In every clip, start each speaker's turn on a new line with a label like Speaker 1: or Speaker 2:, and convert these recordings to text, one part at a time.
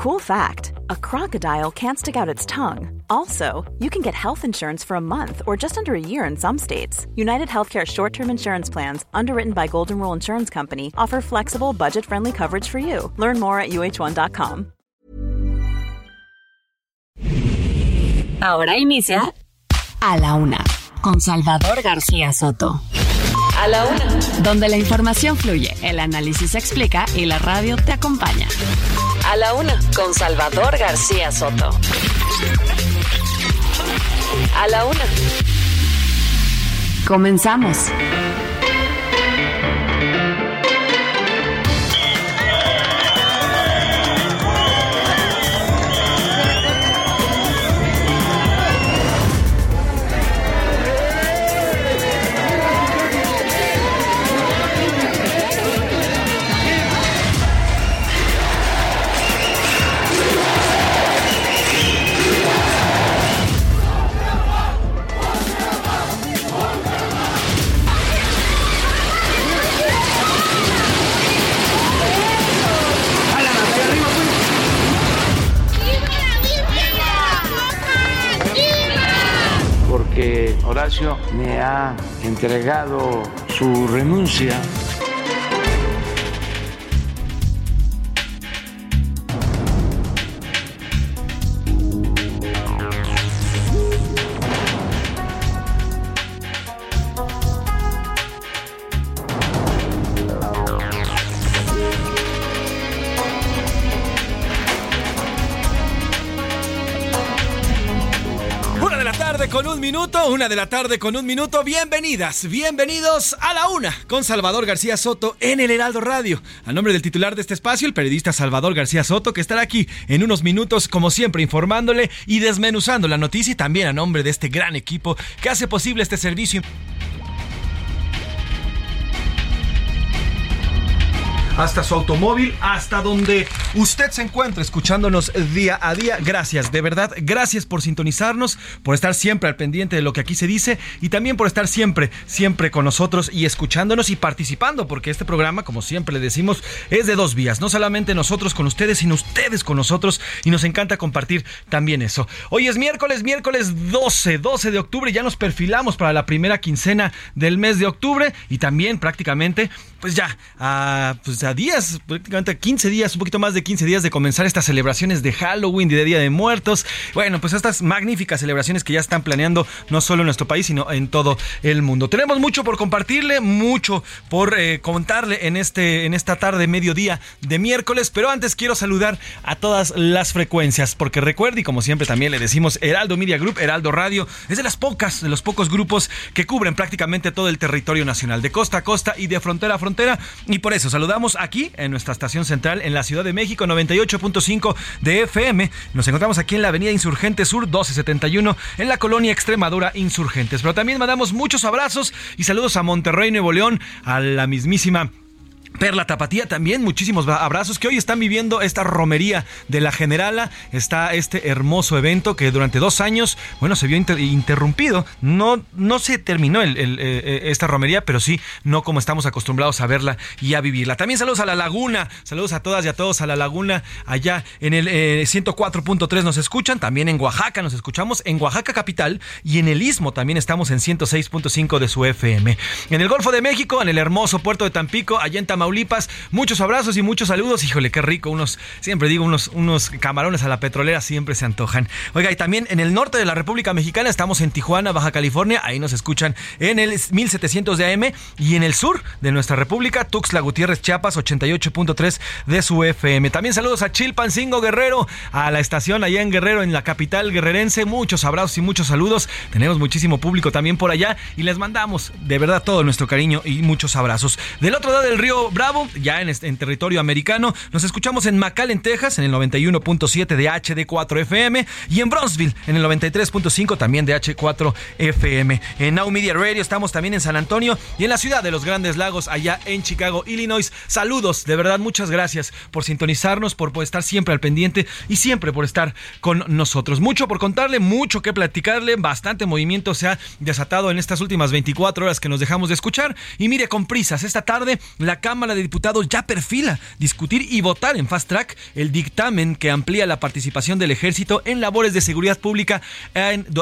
Speaker 1: Cool fact a crocodile can't stick out its tongue. Also, you can get health insurance for a month or just under a year in some states. United Healthcare short term insurance plans, underwritten by Golden Rule Insurance Company, offer flexible, budget friendly coverage for you. Learn more at uh1.com.
Speaker 2: Ahora inicia A la Una con Salvador García Soto.
Speaker 3: A la Una.
Speaker 2: Donde la información fluye, el análisis se explica y la radio te acompaña.
Speaker 3: A la Una con Salvador García Soto. A la Una.
Speaker 2: Comenzamos.
Speaker 4: Horacio me ha entregado su renuncia.
Speaker 5: Minuto, una de la tarde con un minuto. Bienvenidas, bienvenidos a la una con Salvador García Soto en el Heraldo Radio. A nombre del titular de este espacio, el periodista Salvador García Soto, que estará aquí en unos minutos, como siempre, informándole y desmenuzando la noticia y también a nombre de este gran equipo que hace posible este servicio. Hasta su automóvil, hasta donde usted se encuentra escuchándonos día a día. Gracias, de verdad, gracias por sintonizarnos, por estar siempre al pendiente de lo que aquí se dice y también por estar siempre, siempre con nosotros y escuchándonos y participando, porque este programa, como siempre le decimos, es de dos vías, no solamente nosotros con ustedes, sino ustedes con nosotros y nos encanta compartir también eso. Hoy es miércoles, miércoles 12, 12 de octubre, ya nos perfilamos para la primera quincena del mes de octubre y también prácticamente, pues ya, a, pues a días, prácticamente a 15 días, un poquito más de 15 días de comenzar estas celebraciones de Halloween, de Día de Muertos. Bueno, pues estas magníficas celebraciones que ya están planeando no solo en nuestro país, sino en todo el mundo. Tenemos mucho por compartirle, mucho por eh, contarle en, este, en esta tarde, mediodía de miércoles, pero antes quiero saludar a todas las frecuencias, porque recuerde, y como siempre también le decimos, Heraldo Media Group, Heraldo Radio, es de las pocas, de los pocos grupos que cubren prácticamente todo el territorio nacional, de costa a costa y de frontera a frontera, y por eso saludamos aquí en nuestra estación central en la Ciudad de México, 98.5 de FM. Nos encontramos aquí en la Avenida Insurgente Sur 1271 en la colonia Extremadura Insurgentes. Pero también mandamos muchos abrazos y saludos a Monterrey, Nuevo León, a la mismísima Perla Tapatía también, muchísimos abrazos que hoy están viviendo esta romería de la Generala. Está este hermoso evento que durante dos años, bueno, se vio inter interrumpido. No, no se terminó el, eh, esta romería, pero sí, no como estamos acostumbrados a verla y a vivirla. También saludos a la Laguna, saludos a todas y a todos a la Laguna. Allá en el eh, 104.3 nos escuchan, también en Oaxaca nos escuchamos, en Oaxaca capital y en el Istmo también estamos en 106.5 de su FM. En el Golfo de México, en el hermoso puerto de Tampico, allá en Tamaulipas, Muchos abrazos y muchos saludos. Híjole, qué rico. Unos, siempre digo, unos, unos camarones a la petrolera siempre se antojan. Oiga, y también en el norte de la República Mexicana estamos en Tijuana, Baja California. Ahí nos escuchan en el 1700 de AM. Y en el sur de nuestra República, Tuxtla Gutiérrez, Chiapas, 88.3 de su FM. También saludos a Chilpancingo Guerrero, a la estación allá en Guerrero, en la capital guerrerense. Muchos abrazos y muchos saludos. Tenemos muchísimo público también por allá y les mandamos de verdad todo nuestro cariño y muchos abrazos. Del otro lado del río Bravo, ya en, territorio americano. Nos escuchamos en McAllen, Texas, en el 91.7 de HD4 FM y en Bronzeville, en el 93.5 también de H4 FM. En Now Media Radio estamos también en San Antonio y en la ciudad de los Grandes Lagos, allá en Chicago, Illinois. Saludos, de verdad, muchas gracias por sintonizarnos, por, por estar siempre al pendiente y siempre por estar con nosotros. Mucho por contarle, mucho que platicarle, bastante movimiento se ha desatado en estas últimas 24 horas que nos dejamos de escuchar. Y mire, con prisas, esta tarde la Cámara Cámara de Diputados ya perfila discutir y votar en fast track el dictamen que amplía la participación del ejército en labores de seguridad pública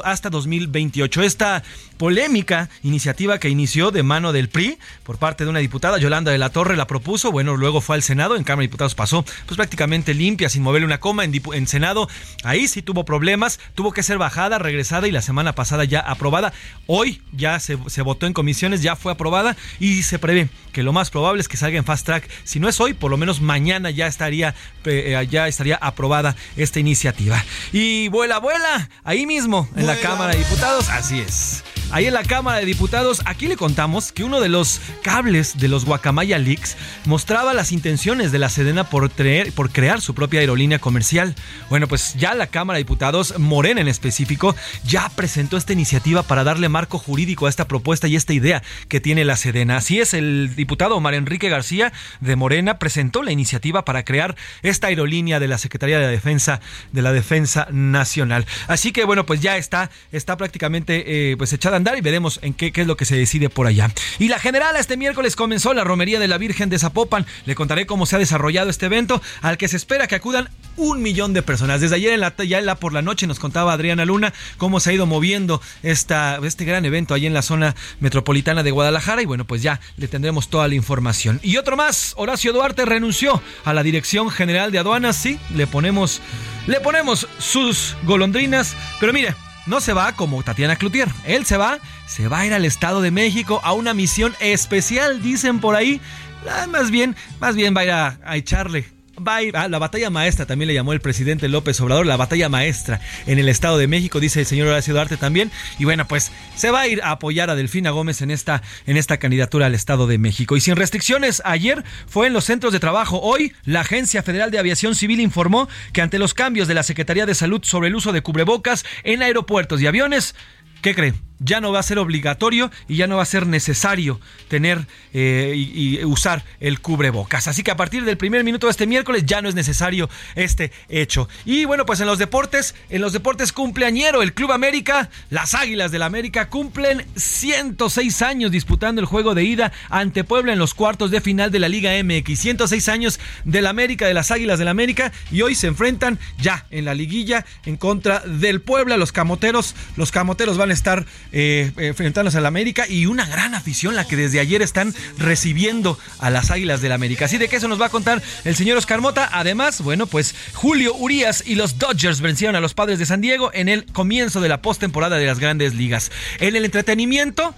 Speaker 5: hasta 2028. Esta polémica iniciativa que inició de mano del PRI por parte de una diputada, Yolanda de la Torre, la propuso, bueno, luego fue al Senado, en Cámara de Diputados pasó pues prácticamente limpia, sin moverle una coma, en, en Senado ahí sí tuvo problemas, tuvo que ser bajada, regresada y la semana pasada ya aprobada. Hoy ya se, se votó en comisiones, ya fue aprobada y se prevé que lo más probable es que salga en fast track. Si no es hoy, por lo menos mañana ya estaría, eh, ya estaría aprobada esta iniciativa. Y vuela, vuela, ahí mismo, en la Cámara de Diputados, así es. Ahí en la Cámara de Diputados, aquí le contamos que uno de los cables de los Guacamaya Leaks mostraba las intenciones de la Sedena por, crear su propia aerolínea comercial. Bueno, pues ya la Cámara de Diputados, Morena en específico, ya presentó esta iniciativa para darle marco jurídico a esta propuesta y esta idea que tiene la Sedena. Así es, el diputado Omar Enrique García de Morena presentó la iniciativa para crear esta aerolínea de la Secretaría de Defensa de la Defensa Nacional. Así que bueno, pues ya está, está prácticamente eh, pues echada andar y veremos en qué, qué es lo que se decide por allá. Y la general este miércoles comenzó la romería de la Virgen de Zapopan. Le contaré cómo se ha desarrollado este evento al que se espera que acudan un millón de personas. Desde ayer en la, ya en la por la noche nos contaba Adriana Luna cómo se ha ido moviendo esta, este gran evento ahí en la zona metropolitana de Guadalajara y bueno, pues ya le tendremos toda la información. Y otro más, Horacio Duarte renunció a la Dirección General de Aduanas, sí, le ponemos, le ponemos sus golondrinas, pero mire, no se va como Tatiana Cloutier. Él se va, se va a ir al Estado de México a una misión especial, dicen por ahí. Ah, más bien, más bien va a ir a echarle Ah, la batalla maestra también le llamó el presidente López Obrador, la batalla maestra en el Estado de México, dice el señor Horacio Duarte también. Y bueno, pues se va a ir a apoyar a Delfina Gómez en esta, en esta candidatura al Estado de México. Y sin restricciones, ayer fue en los centros de trabajo. Hoy, la Agencia Federal de Aviación Civil informó que ante los cambios de la Secretaría de Salud sobre el uso de cubrebocas en aeropuertos y aviones, ¿qué cree? Ya no va a ser obligatorio y ya no va a ser necesario tener eh, y, usar el cubrebocas. Así que a partir del primer minuto de este miércoles ya no es necesario este hecho. Y bueno, pues en los deportes, en los deportes cumpleañero, el Club América, las Águilas del la América cumplen 106 años disputando el juego de ida ante Puebla en los cuartos de final de la Liga MX. 106 años del América, de las Águilas del la América y hoy se enfrentan ya en la liguilla en contra del Puebla. Los camoteros, los camoteros van a estar eh, enfrentándose al América y una gran afición la que desde ayer están recibiendo a las Águilas del América. Así de que eso nos va a contar el señor Oscar Mota. Además, bueno, pues Julio Urias y los Dodgers vencieron a los Padres de San Diego en el comienzo de la postemporada de las Grandes Ligas. En el entretenimiento,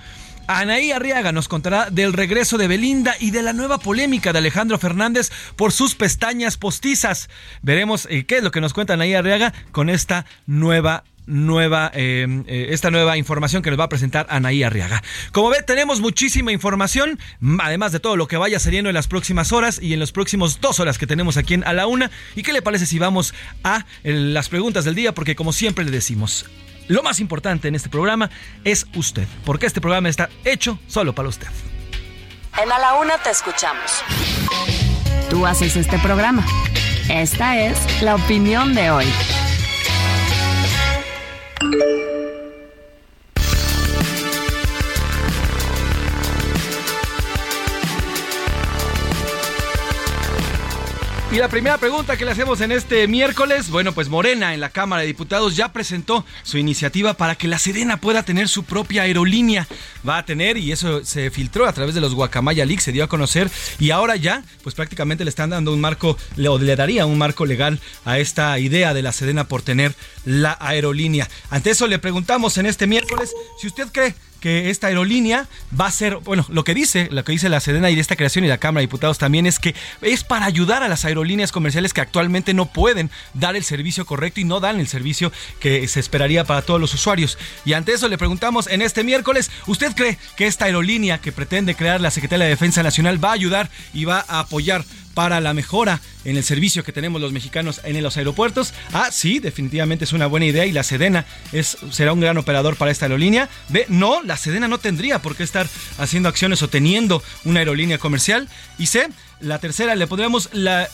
Speaker 5: Anaí Arriaga nos contará del regreso de Belinda y de la nueva polémica de Alejandro Fernández por sus pestañas postizas. Veremos eh, qué es lo que nos cuenta Anaí Arriaga con esta nueva nueva, eh, eh, esta nueva información que nos va a presentar Anaí Arriaga. Como ve, tenemos muchísima información, además de todo lo que vaya saliendo en las próximas horas y en los próximos dos horas que tenemos aquí en A la Una. ¿Y qué le parece si vamos a las preguntas del día? Porque como siempre le decimos, lo más importante en este programa es usted, porque este programa está hecho solo para usted.
Speaker 3: En A la Una te escuchamos.
Speaker 2: Tú haces este programa. Esta es la opinión de hoy.
Speaker 5: thank you Y la primera pregunta que le hacemos en este miércoles, bueno, pues Morena en la Cámara de Diputados ya presentó su iniciativa para que la Sedena pueda tener su propia aerolínea. Va a tener, y eso se filtró a través de los Guacamaya Leaks, se dio a conocer, y ahora ya, pues prácticamente le están dando un marco, o le daría un marco legal a esta idea de la Sedena por tener la aerolínea. Ante eso le preguntamos en este miércoles si usted cree que esta aerolínea va a ser, bueno, lo que dice, lo que dice la Sedena y de esta creación y la Cámara de Diputados también es que es para ayudar a las aerolíneas comerciales que actualmente no pueden dar el servicio correcto y no dan el servicio que se esperaría para todos los usuarios. Y ante eso le preguntamos en este miércoles, ¿usted cree que esta aerolínea que pretende crear la Secretaría de Defensa Nacional va a ayudar y va a apoyar para la mejora en el servicio que tenemos los mexicanos en los aeropuertos. Ah, sí, definitivamente es una buena idea y la Sedena es, será un gran operador para esta aerolínea. B, no, la Sedena no tendría por qué estar haciendo acciones o teniendo una aerolínea comercial. Y C, la tercera le pondremos la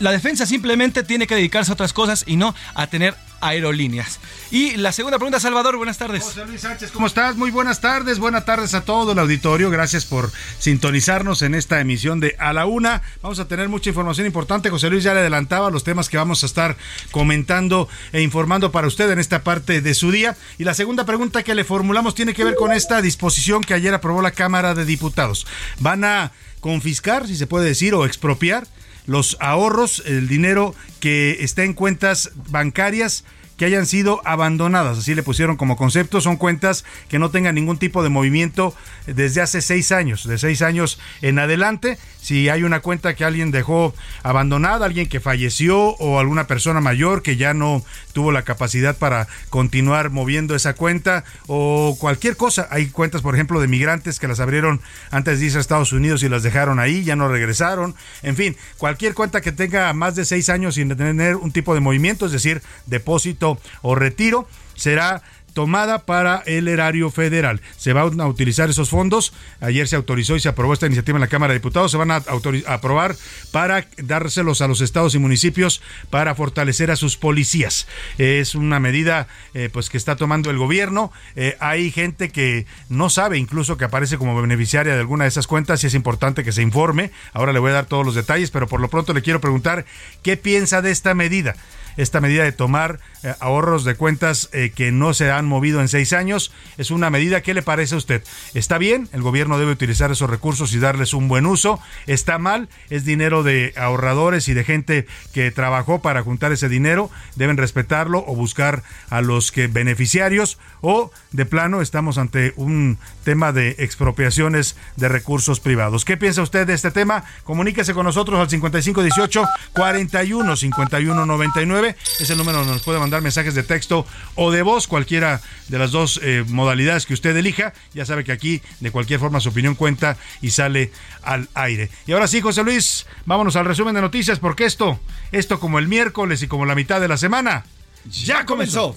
Speaker 5: la defensa simplemente tiene que dedicarse a otras cosas y no a tener aerolíneas. Y la segunda pregunta, Salvador, buenas tardes.
Speaker 6: José Luis Sánchez, ¿cómo estás? Muy buenas tardes, buenas tardes a todo el auditorio. Gracias por sintonizarnos en esta emisión de A la Una. Vamos a tener mucha información importante. José Luis ya le adelantaba los temas que vamos a estar comentando e informando para usted en esta parte de su día. Y la segunda pregunta que le formulamos tiene que ver con esta disposición que ayer aprobó la Cámara de Diputados. Van a confiscar, si se puede decir, o expropiar los ahorros, el dinero que está en cuentas bancarias que hayan sido abandonadas, así le pusieron como concepto, son cuentas que no tengan ningún tipo de movimiento desde hace seis años, de seis años en adelante. Si hay una cuenta que alguien dejó abandonada, alguien que falleció o alguna persona mayor que ya no tuvo la capacidad para continuar moviendo esa cuenta o cualquier cosa. Hay cuentas, por ejemplo, de migrantes que las abrieron antes de irse a Estados Unidos y las dejaron ahí, ya no regresaron. En fin, cualquier cuenta que tenga más de seis años sin tener un tipo de movimiento, es decir, depósito o retiro será tomada para el erario federal. Se van a utilizar esos fondos. Ayer se autorizó y se aprobó esta iniciativa en la Cámara de Diputados. Se van a, aprobar para dárselos a los estados y municipios para fortalecer a sus policías. Es una medida eh, pues que está tomando el gobierno. Eh, hay gente que no sabe incluso que aparece como beneficiaria de alguna de esas cuentas y es importante que se informe. Ahora le voy a dar todos los detalles, pero por lo pronto le quiero preguntar qué piensa de esta medida esta medida de tomar eh, ahorros de cuentas eh, que no se han movido en seis años. Es una medida, ¿qué le parece a usted? ¿Está bien? El gobierno debe utilizar esos recursos y darles un buen uso. ¿Está mal? Es dinero de ahorradores y de gente que trabajó para juntar ese dinero. Deben respetarlo o buscar a los que beneficiarios o de plano estamos ante un tema de expropiaciones de recursos privados. ¿Qué piensa usted de este tema? Comuníquese con nosotros al 5518 41 51 99. Es el número donde nos puede mandar mensajes de texto o de voz, cualquiera de las dos eh, modalidades que usted elija. Ya sabe que aquí de cualquier forma su opinión cuenta y sale al aire. Y ahora sí, José Luis, vámonos al resumen de noticias porque esto, esto como el miércoles y como la mitad de la semana, ya comenzó.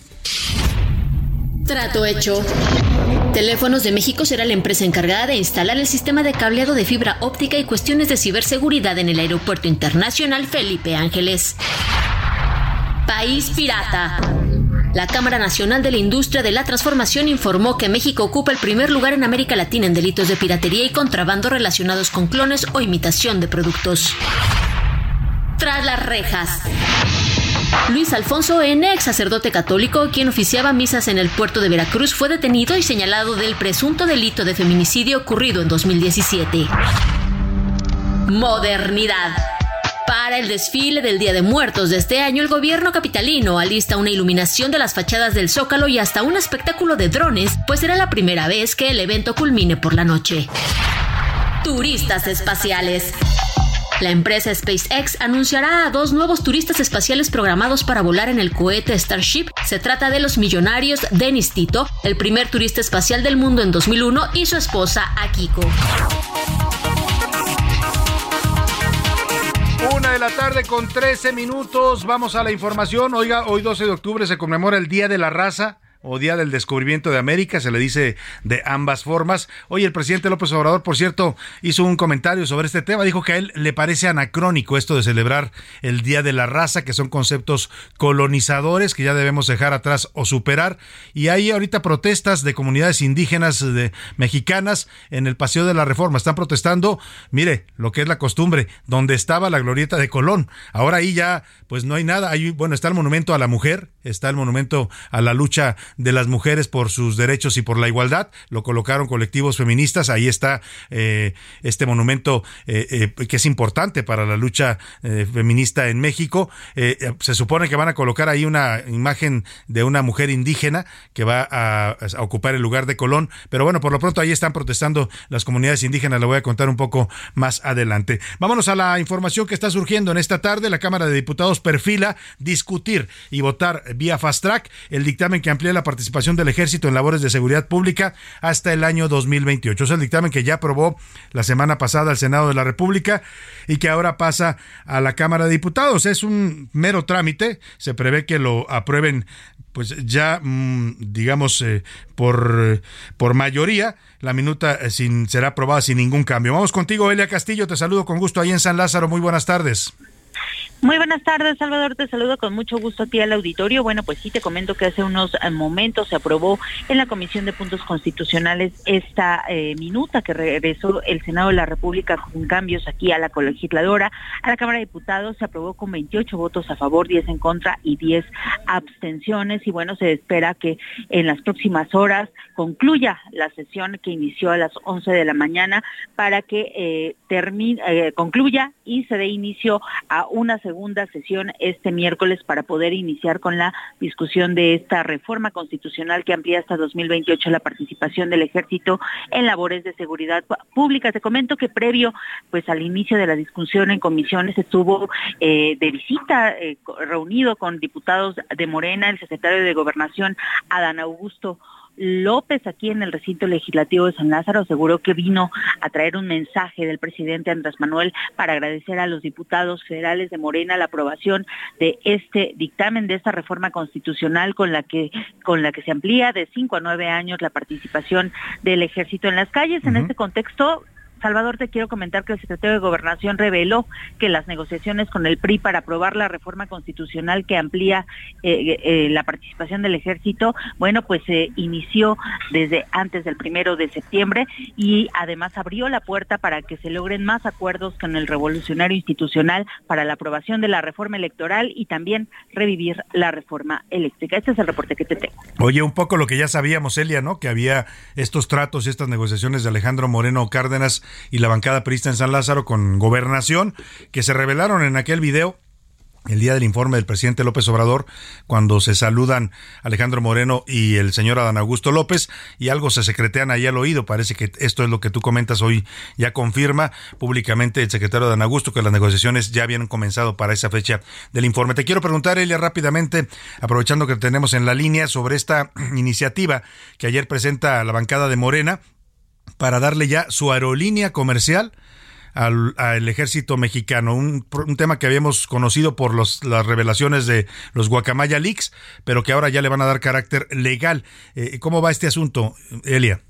Speaker 7: Trato hecho. Teléfonos de México será la empresa encargada de instalar el sistema de cableado de fibra óptica y cuestiones de ciberseguridad en el Aeropuerto Internacional Felipe Ángeles. País pirata. La Cámara Nacional de la Industria de la Transformación informó que México ocupa el primer lugar en América Latina en delitos de piratería y contrabando relacionados con clones o imitación de productos. Tras las rejas. Luis Alfonso N., ex sacerdote católico, quien oficiaba misas en el puerto de Veracruz, fue detenido y señalado del presunto delito de feminicidio ocurrido en 2017. Modernidad. Para el desfile del Día de Muertos de este año, el gobierno capitalino alista una iluminación de las fachadas del Zócalo y hasta un espectáculo de drones, pues será la primera vez que el evento culmine por la noche. Turistas espaciales. La empresa SpaceX anunciará a dos nuevos turistas espaciales programados para volar en el cohete Starship. Se trata de los millonarios Denis Tito, el primer turista espacial del mundo en 2001, y su esposa Akiko.
Speaker 6: Una de la tarde con 13 minutos. Vamos a la información. Oiga, hoy 12 de octubre se conmemora el Día de la Raza o Día del Descubrimiento de América, se le dice de ambas formas. Hoy el presidente López Obrador, por cierto, hizo un comentario sobre este tema, dijo que a él le parece anacrónico esto de celebrar el Día de la Raza, que son conceptos colonizadores que ya debemos dejar atrás o superar. Y hay ahorita protestas de comunidades indígenas de, mexicanas en el Paseo de la Reforma. Están protestando, mire, lo que es la costumbre, donde estaba la glorieta de Colón. Ahora ahí ya, pues no hay nada. Bueno, está el monumento a la mujer, está el monumento a la lucha de las mujeres por sus derechos y por la igualdad. Lo colocaron colectivos feministas. Ahí está eh, este monumento eh, eh, que es importante para la lucha feminista en México. se supone que van a colocar ahí una imagen de una mujer indígena que va a, ocupar el lugar de Colón. Pero bueno, por lo pronto ahí están protestando las comunidades indígenas. Le voy a contar un poco más adelante. Vámonos a la información que está surgiendo en esta tarde. La Cámara de Diputados perfila discutir y votar vía fast track el dictamen que amplía la participación del ejército en labores de seguridad pública hasta el año 2028. Es el dictamen que ya aprobó la semana pasada el Senado de la República y que ahora pasa a la Cámara de Diputados. Es un mero trámite, se prevé que lo aprueben pues ya mm, digamos eh, por, por mayoría la minuta eh, sin, será aprobada sin ningún cambio. Vamos contigo, Elia Castillo, te saludo con gusto ahí en San Lázaro. Muy buenas tardes.
Speaker 8: Muy buenas tardes, Salvador. Te saludo con mucho gusto a ti al auditorio. Bueno, pues sí, te comento que hace unos eh, momentos se aprobó en la Comisión de Puntos Constitucionales esta eh, minuta que regresó el Senado de la República con cambios aquí a la colegisladora. A la Cámara de Diputados se aprobó con 28 votos a favor, 10 en contra y 10 abstenciones. Y bueno, se espera que en las próximas horas concluya la sesión que inició a las 11 de la mañana para que eh, termine, eh, concluya y se dé inicio a una segunda sesión este miércoles para poder iniciar con la discusión de esta reforma constitucional que amplía hasta 2028 la participación del ejército en labores de seguridad pública. Te comento que previo pues al inicio de la discusión en comisiones estuvo eh, de visita eh, reunido con diputados de Morena, el secretario de Gobernación Adán Augusto López aquí en el recinto legislativo de San Lázaro aseguró que vino a traer un mensaje del presidente Andrés Manuel para agradecer a los diputados federales de Morena la aprobación de este dictamen, de esta reforma constitucional con la que, con la que se amplía de cinco a nueve años la participación del ejército en las calles. En este contexto, Salvador, te quiero comentar que el secretario de Gobernación reveló que las negociaciones con el PRI para aprobar la reforma constitucional que amplía eh, eh, la participación del ejército, bueno, pues se inició desde antes del primero de septiembre y además abrió la puerta para que se logren más acuerdos con el revolucionario institucional para la aprobación de la reforma electoral y también revivir la reforma eléctrica. Este es el reporte que te tengo.
Speaker 6: Oye, un poco lo que ya sabíamos, Elia, ¿no? Que había estos tratos y estas negociaciones de Alejandro Moreno Cárdenas y la bancada perista en San Lázaro con gobernación, que se revelaron en aquel video el día del informe del presidente López Obrador, cuando se saludan Alejandro Moreno y el señor Adán Augusto López, y algo se secretean ahí al oído. Parece que esto es lo que tú comentas hoy, ya confirma públicamente el secretario Adán Augusto que las negociaciones ya habían comenzado para esa fecha del informe. Te quiero preguntar, Elia, rápidamente, aprovechando que tenemos en la línea sobre esta iniciativa que ayer presenta la bancada de Morena para darle ya su aerolínea comercial al, ejército mexicano, un, tema que habíamos conocido por los, las revelaciones de los Guacamaya Leaks, pero que ahora ya le van a dar carácter legal. Eh, ¿Cómo va este asunto, Elia?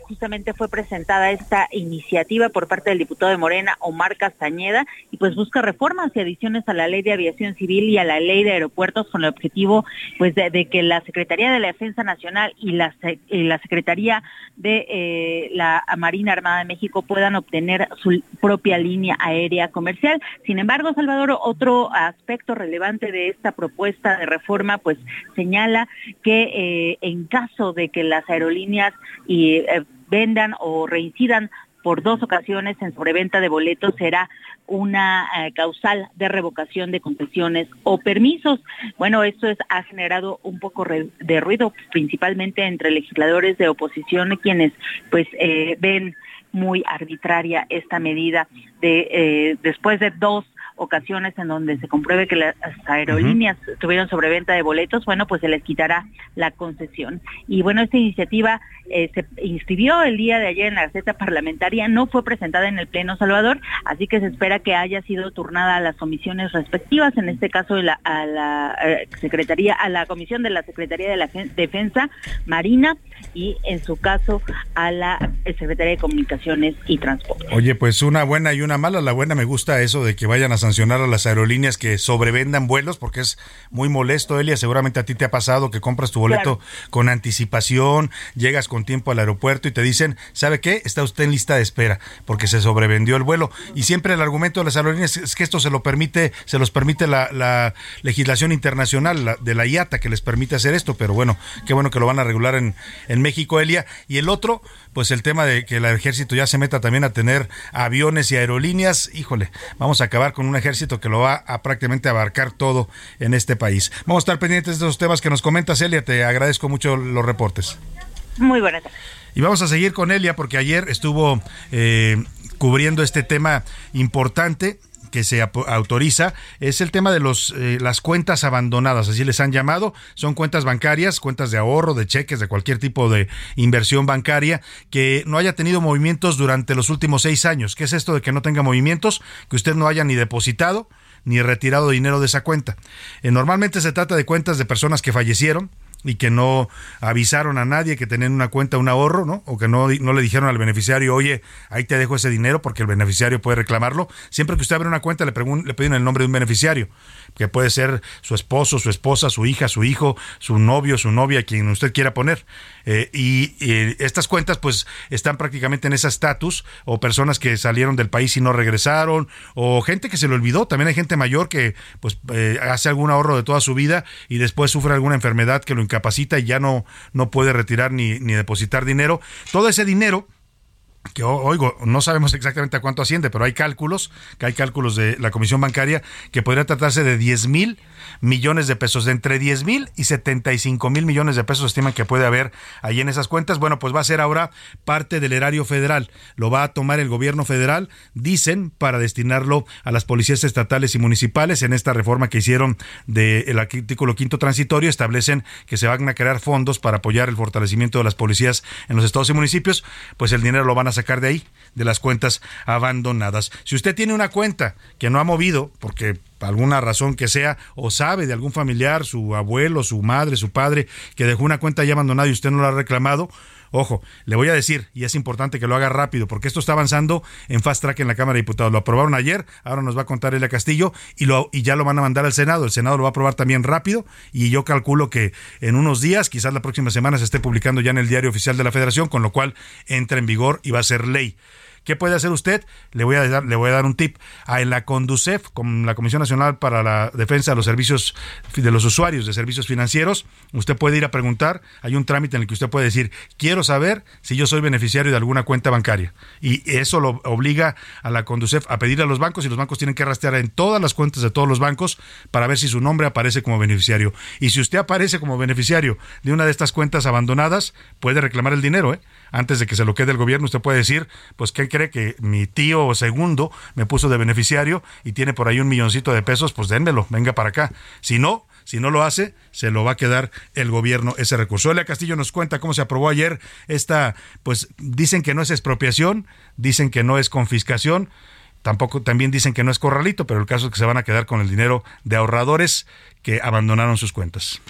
Speaker 8: Justamente fue presentada esta iniciativa por parte del diputado de Morena, Omar Castañeda, y pues busca reformas y adiciones a la ley de aviación civil y a la ley de aeropuertos con el objetivo pues de, que la Secretaría de la Defensa Nacional y la, la Secretaría de eh, la Marina Armada de México puedan obtener su propia línea aérea comercial. Sin embargo, Salvador, otro aspecto relevante de esta propuesta de reforma pues señala que eh, en caso de que las aerolíneas y eh, vendan o reincidan por dos ocasiones en sobreventa de boletos será una eh, causal de revocación de concesiones o permisos. Bueno, esto es, ha generado un poco de ruido, principalmente entre legisladores de oposición, quienes pues eh, ven muy arbitraria esta medida de eh, después de dos ocasiones en donde se compruebe que las aerolíneas tuvieron sobreventa de boletos, bueno, pues se les quitará la concesión. Y bueno, esta iniciativa eh, se inscribió el día de ayer en la Gaceta Parlamentaria, no fue presentada en el Pleno Salvador, así que se espera que haya sido turnada a las comisiones respectivas, en este caso a la eh, Secretaría, a la Comisión de la Secretaría de la Defensa Marina y en su caso a la Secretaría de Comunicaciones y Transporte.
Speaker 6: Oye, pues una buena y una mala. La buena me gusta eso de que vayan a sancionar a las aerolíneas que sobrevendan vuelos, porque es muy molesto, Elia. Seguramente a ti te ha pasado que compras tu boleto con anticipación, llegas con tiempo al aeropuerto y te dicen, ¿sabe qué? Está usted en lista de espera, porque se sobrevendió el vuelo. Y siempre el argumento de las aerolíneas es que esto se lo permite, se los permite la, legislación internacional de la IATA que les permite hacer esto, pero bueno, qué bueno que lo van a regular en, en México, Elia. Y el otro, pues el tema de que el ejército ya se meta también a tener aviones y aerolíneas, híjole, vamos a acabar con un ejército que lo va a prácticamente abarcar todo en este país. Vamos a estar pendientes de esos temas que nos comentas, Elia, te agradezco mucho los reportes.
Speaker 8: Muy buenas
Speaker 6: Y vamos a seguir con Elia porque ayer estuvo eh, cubriendo este tema importante que se autoriza es el tema de los eh, las cuentas abandonadas, así les han llamado, son cuentas bancarias, cuentas de ahorro, de cheques, de cualquier tipo de inversión bancaria que no haya tenido movimientos durante los últimos seis años. ¿Qué es esto de que no tenga movimientos? Que usted no haya ni depositado ni retirado dinero de esa cuenta. Eh, normalmente se trata de cuentas de personas que fallecieron, y que no avisaron a nadie que tenían una cuenta, un ahorro, ¿no? O que no, no le dijeron al beneficiario, oye, ahí te dejo ese dinero porque el beneficiario puede reclamarlo. Siempre que usted abre una cuenta le, le piden el nombre de un beneficiario, que puede ser su esposo, su esposa, su hija, su hijo, su novio, su novia, quien usted quiera poner. Eh, y, estas cuentas pues están prácticamente en ese estatus, o personas que salieron del país y no regresaron, o gente que se le olvidó. También hay gente mayor que pues eh, hace algún ahorro de toda su vida y después sufre alguna enfermedad que lo incapacita y ya no, no puede retirar ni, ni depositar dinero. Todo ese dinero que oigo, no sabemos exactamente a cuánto asciende, pero hay cálculos, que hay cálculos de la Comisión Bancaria, que podría tratarse de 10 mil millones de pesos, de entre 10 mil y 75 mil millones de pesos estiman que puede haber ahí en esas cuentas. Bueno, pues va a ser ahora parte del erario federal, lo va a tomar el gobierno federal, dicen, para destinarlo a las policías estatales y municipales. En esta reforma que hicieron del artículo quinto transitorio, establecen que se van a crear fondos para apoyar el fortalecimiento de las policías en los estados y municipios, pues el dinero lo van a sacar de ahí, de las cuentas abandonadas. Si usted tiene una cuenta que no ha movido, porque alguna razón que sea, o sabe de algún familiar, su abuelo, su madre, su padre, que dejó una cuenta ya abandonada y usted no la ha reclamado, Ojo, le voy a decir, y es importante que lo haga rápido, porque esto está avanzando en fast track en la Cámara de Diputados. Lo aprobaron ayer, ahora nos va a contar Elia Castillo, y, lo, y ya lo van a mandar al Senado. El Senado lo va a aprobar también rápido, y yo calculo que en unos días, quizás la próxima semana, se esté publicando ya en el diario oficial de la Federación, con lo cual entra en vigor y va a ser ley. ¿Qué puede hacer usted? Le voy a dar, le voy a dar un tip. A la CONDUCEF, con la Comisión Nacional para la Defensa de los Servicios de los Usuarios de Servicios Financieros, usted puede ir a preguntar. Hay un trámite en el que usted puede decir, quiero saber si yo soy beneficiario de alguna cuenta bancaria. Y eso lo obliga a la CONDUCEF a pedir a los bancos y los bancos tienen que rastrear en todas las cuentas de todos los bancos para ver si su nombre aparece como beneficiario. Y si usted aparece como beneficiario de una de estas cuentas abandonadas, puede reclamar el dinero, ¿eh? Antes de que se lo quede el gobierno, usted puede decir, pues, ¿qué cree que mi tío segundo me puso de beneficiario y tiene por ahí un milloncito de pesos? Pues dénmelo, venga para acá. Si no, si no lo hace, se lo va a quedar el gobierno ese recurso. Elia Castillo nos cuenta cómo se aprobó ayer esta, pues dicen que no es expropiación, dicen que no es confiscación, tampoco también dicen que no es corralito, pero el caso es que se van a quedar con el dinero de ahorradores que abandonaron sus cuentas.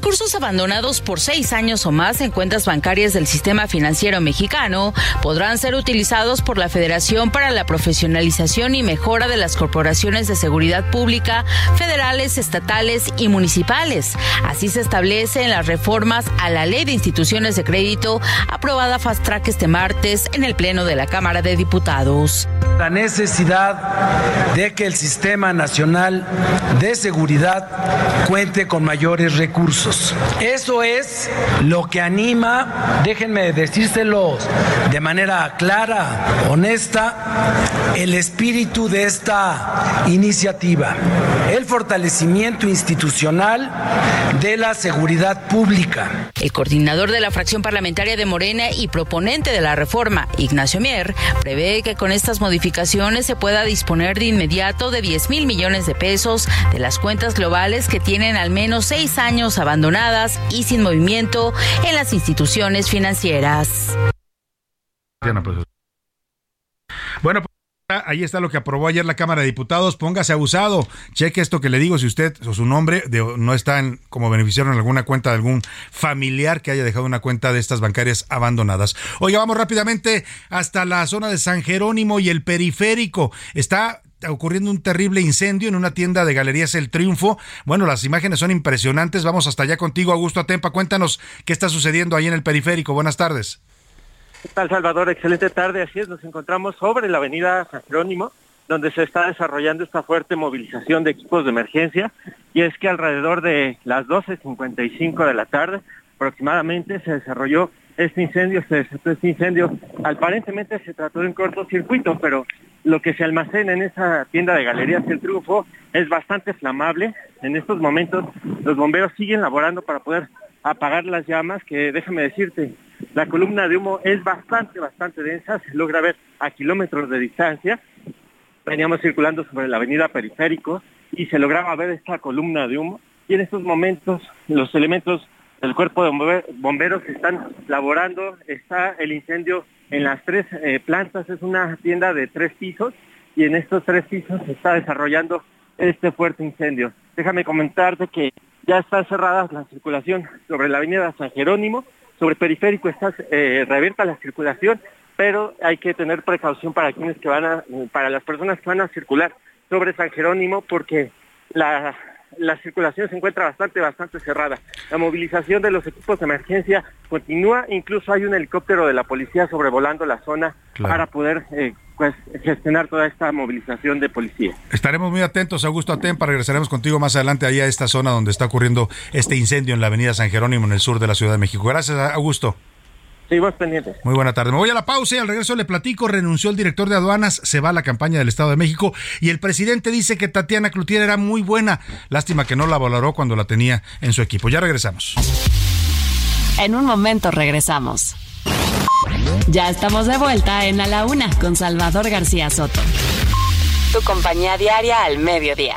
Speaker 2: Recursos abandonados por seis años o más en cuentas bancarias del sistema financiero mexicano podrán ser utilizados por la Federación para la profesionalización y mejora de las corporaciones de seguridad pública federales, estatales y municipales. Así se establece en las reformas a la Ley de Instituciones de Crédito aprobada fast track este martes en el Pleno de la Cámara de Diputados.
Speaker 9: La necesidad de que el Sistema Nacional de Seguridad cuente con mayores recursos eso es lo que anima, déjenme decírselo de manera clara, honesta, el espíritu de esta iniciativa, el fortalecimiento institucional de la seguridad pública.
Speaker 2: El coordinador de la fracción parlamentaria de Morena y proponente de la reforma, Ignacio Mier, prevé que con estas modificaciones se pueda disponer de inmediato de 10 mil millones de pesos de las cuentas globales que tienen al menos seis años abandonadas y sin movimiento en las instituciones financieras.
Speaker 6: Bueno, pues, ahí está lo que aprobó ayer la Cámara de Diputados. Póngase abusado. Cheque esto que le digo si usted o su nombre no está como beneficiario en alguna cuenta de algún familiar que haya dejado una cuenta de estas bancarias abandonadas. Oiga, vamos rápidamente hasta la zona de San Jerónimo y el periférico. Está ocurriendo un terrible incendio en una tienda de Galerías El Triunfo. Bueno, las imágenes son impresionantes. Vamos hasta allá contigo, Augusto Atempa. Cuéntanos qué está sucediendo ahí en el periférico. Buenas tardes.
Speaker 10: ¿Qué tal, Salvador? Excelente tarde. Así es, nos encontramos sobre la avenida San Jerónimo, donde se está desarrollando esta fuerte movilización de equipos de emergencia. Y es que alrededor de las 12.55 de la tarde aproximadamente se desarrolló este incendio, se desató este incendio. Aparentemente se trató de un cortocircuito, pero lo que se almacena en esa tienda de galerías El Triunfo es bastante flamable. En estos momentos los bomberos siguen laborando para poder apagar las llamas, que déjame decirte, la columna de humo es bastante, bastante densa, se logra ver a kilómetros de distancia. Veníamos circulando sobre la avenida Periférico y se lograba ver esta columna de humo. Y en estos momentos los elementos del cuerpo de bomberos están laborando. Está el incendio en las tres eh, plantas, es una tienda de tres pisos y en estos tres pisos se está desarrollando este fuerte incendio. Déjame comentarte que ya está cerrada la circulación sobre la avenida San Jerónimo, sobre Periférico está eh, la circulación, pero hay que tener precaución para quienes que van a, para las personas que van a circular sobre San Jerónimo, porque la, la circulación se encuentra bastante, bastante cerrada. La movilización de los equipos de emergencia continúa, incluso hay un helicóptero de la policía sobrevolando la zona para poder eh, pues, gestionar toda esta movilización de policía.
Speaker 6: Estaremos muy atentos, Augusto Atempa, regresaremos contigo más adelante ahí a esta zona donde está ocurriendo este incendio en la avenida San Jerónimo, en el sur de la Ciudad de México. Gracias, Augusto.
Speaker 10: Seguimos pendientes.
Speaker 6: Muy buena tarde. Me voy a la pausa y al regreso le platico. Renunció el director de aduanas, se va a la campaña del Estado de México y el presidente dice que Tatiana Cloutier era muy buena. Lástima que no la valoró cuando la tenía en su equipo. Ya regresamos.
Speaker 11: En un momento regresamos. Ya estamos de vuelta en A la Una con Salvador García Soto.
Speaker 3: Tu compañía diaria al mediodía.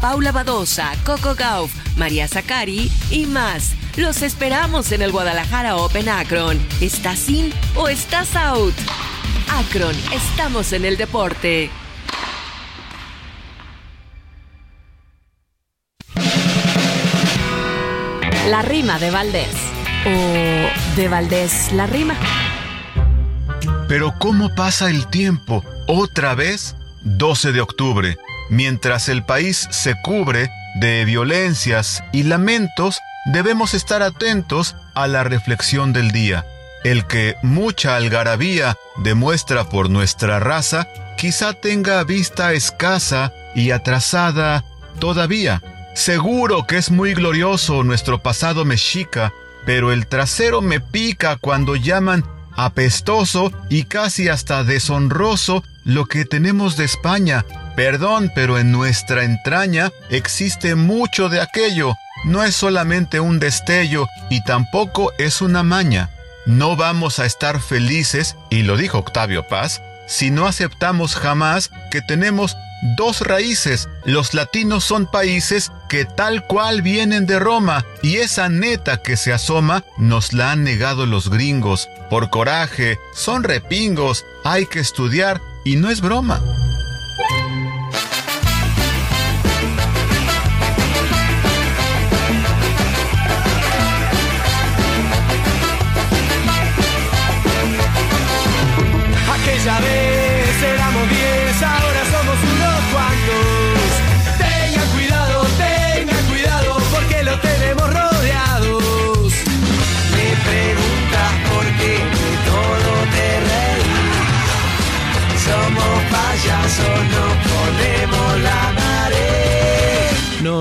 Speaker 12: Paula Badosa, Coco Gauff, María Zacari y más. Los esperamos en el Guadalajara Open Akron. ¿Estás in o estás out? Akron, estamos en el deporte.
Speaker 11: La rima de Valdés. O de Valdés la rima.
Speaker 13: Pero ¿cómo pasa el tiempo? ¿Otra vez? 12 de octubre. Mientras el país se cubre de violencias y lamentos, debemos estar atentos a la reflexión del día. El que mucha algarabía demuestra por nuestra raza, quizá tenga vista escasa y atrasada todavía. Seguro que es muy glorioso nuestro pasado mexica, pero el trasero me pica cuando llaman apestoso y casi hasta deshonroso lo que tenemos de España. Perdón, pero en nuestra entraña existe mucho de aquello. No es solamente un destello y tampoco es una maña. No vamos a estar felices, y lo dijo Octavio Paz, si no aceptamos jamás que tenemos dos raíces. Los latinos son países que tal cual vienen de Roma y esa neta que se asoma nos la han negado los gringos. Por coraje, son repingos, hay que estudiar y no es broma.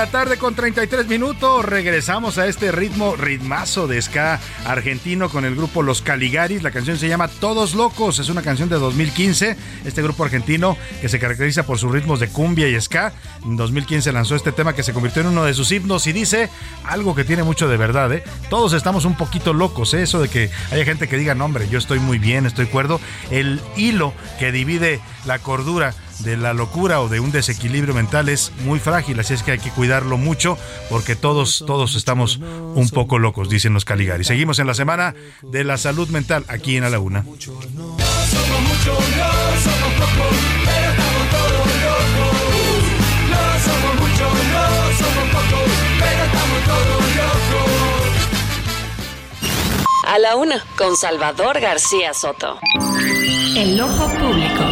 Speaker 6: La tarde con 33 minutos. Regresamos a este ritmo, ritmazo de ska argentino con el grupo Los Caligaris. La canción se llama Todos Locos. Es una canción de 2015. Este grupo argentino que se caracteriza por sus ritmos de cumbia y ska. En 2015 lanzó este tema que se convirtió en uno de sus himnos y dice algo que tiene mucho de verdad. ¿eh? Todos estamos un poquito locos. ¿eh? Eso de que haya gente que diga, no, hombre, yo estoy muy bien, estoy cuerdo. El hilo que divide la cordura de la locura o de un desequilibrio mental es muy frágil, así es que hay que cuidarlo mucho porque todos, todos estamos un poco locos, dicen los Caligari. Seguimos en la semana de la salud mental aquí en A la Una.
Speaker 14: No somos muchos, no somos pocos, pero estamos todos locos. No somos muchos, no somos pocos, pero estamos todos locos.
Speaker 3: A la una, con Salvador García Soto.
Speaker 11: El ojo público.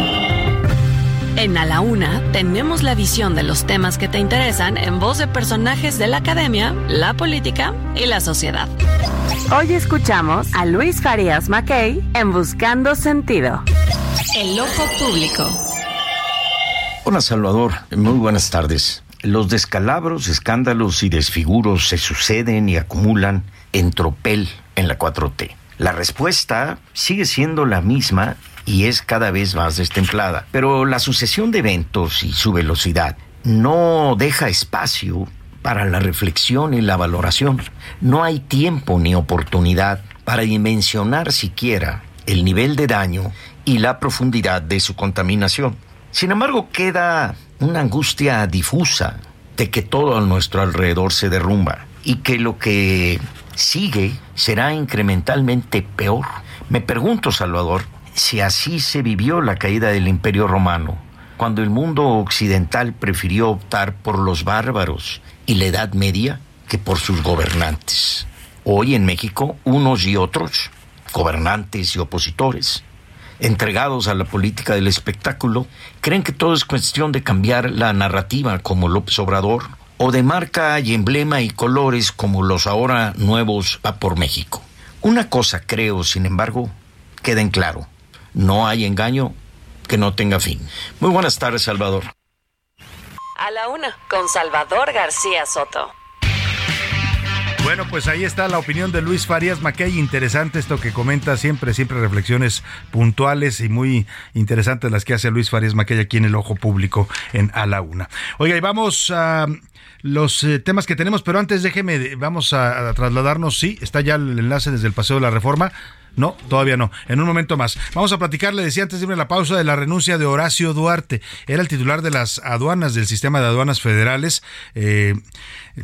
Speaker 11: En A la Una tenemos la visión de los temas que te interesan en voz de personajes de la academia, la política y la sociedad. Hoy escuchamos a Luis Farías Mackey en Buscando Sentido. El ojo público.
Speaker 15: Hola Salvador, muy buenas tardes. Los descalabros, escándalos y desfiguros se suceden y acumulan en tropel en la 4T. La respuesta sigue siendo la misma y es cada vez más destemplada. Pero la sucesión de eventos y su velocidad no deja espacio para la reflexión y la valoración. No hay tiempo ni oportunidad para dimensionar siquiera el nivel de daño y la profundidad de su contaminación. Sin embargo, queda una angustia difusa de que todo a nuestro alrededor se derrumba y que lo que sigue será incrementalmente peor. Me pregunto, Salvador, si así se vivió la caída del Imperio Romano, cuando el mundo occidental prefirió optar por los bárbaros y la Edad Media que por sus gobernantes. Hoy en México, unos y otros, gobernantes y opositores, entregados a la política del espectáculo, creen que todo es cuestión de cambiar la narrativa como López Obrador, o de marca y emblema y colores como los ahora nuevos va por México. Una cosa creo, sin embargo, queda en claro. No hay engaño que no tenga fin. Muy buenas tardes, Salvador.
Speaker 3: A la una, con Salvador García Soto.
Speaker 6: Bueno, pues ahí está la opinión de Luis Farías Mackey. Interesante esto que comenta siempre, siempre reflexiones puntuales y muy interesantes las que hace Luis Farías Mackey aquí en el Ojo Público en A la Una. Oiga, y vamos a los eh, temas que tenemos, pero antes déjeme, vamos a, a trasladarnos, sí, está ya el enlace desde el Paseo de la Reforma no, todavía no. En un momento más. Vamos a platicar, le decía antes de la pausa, de la renuncia de Horacio Duarte. Era el titular de las aduanas, del sistema de aduanas federales. Eh,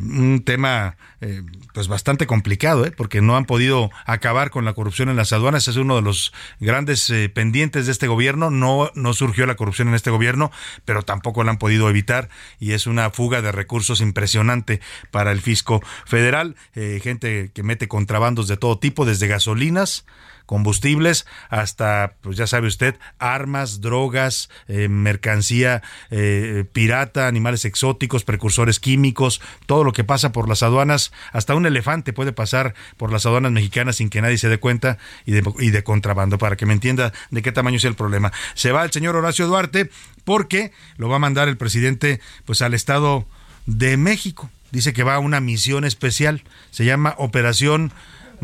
Speaker 6: un tema eh, pues bastante complicado, ¿eh? porque no han podido acabar con la corrupción en las aduanas. Es uno de los grandes eh, pendientes de este gobierno. No, no surgió la corrupción en este gobierno, pero tampoco la han podido evitar y es una fuga de recursos impresionante para el fisco federal. Eh, gente que mete contrabandos de todo tipo, desde gasolinas combustibles hasta, pues ya sabe usted, armas, drogas, eh, mercancía eh, pirata, animales exóticos, precursores químicos, todo lo que pasa por las aduanas, hasta un elefante puede pasar por las aduanas mexicanas sin que nadie se dé cuenta y de, y de contrabando, para que me entienda de qué tamaño es el problema. Se va el señor Horacio Duarte porque lo va a mandar el presidente pues al Estado de México. Dice que va a una misión especial, se llama Operación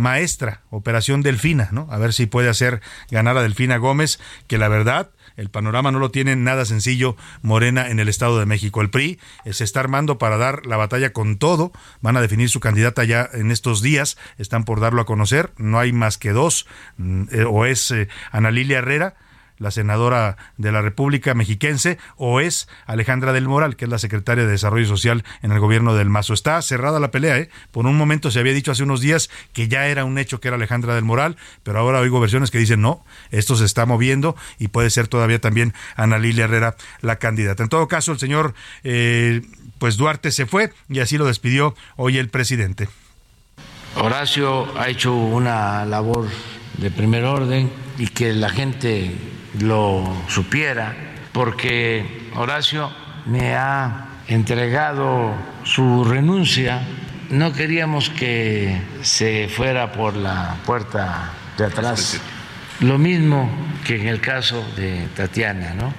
Speaker 6: maestra, Operación Delfina, ¿no? A ver si puede hacer ganar a Delfina Gómez, que la verdad, el panorama no lo tiene nada sencillo Morena en el Estado de México. El PRI eh, se está armando para dar la batalla con todo. Van a definir su candidata ya en estos días. Están por darlo a conocer. No hay más que dos. Mm, eh, o es eh, Ana Lilia Herrera la senadora de la República Mexiquense, o es Alejandra del Moral, que es la secretaria de Desarrollo Social en el gobierno del Mazo. Está cerrada la pelea, ¿eh? Por un momento se había dicho hace unos días que ya era un hecho que era Alejandra del Moral, pero ahora oigo versiones que dicen no, esto se está moviendo y puede ser todavía también Ana Lilia Herrera la candidata. En todo caso, el señor eh, pues Duarte se fue y así lo despidió hoy el presidente.
Speaker 4: Horacio ha hecho una labor de primer orden y que la gente lo supiera, porque Horacio me ha entregado su renuncia. No queríamos que se fuera por la puerta de atrás. Lo mismo que en el caso de Tatiana, ¿no?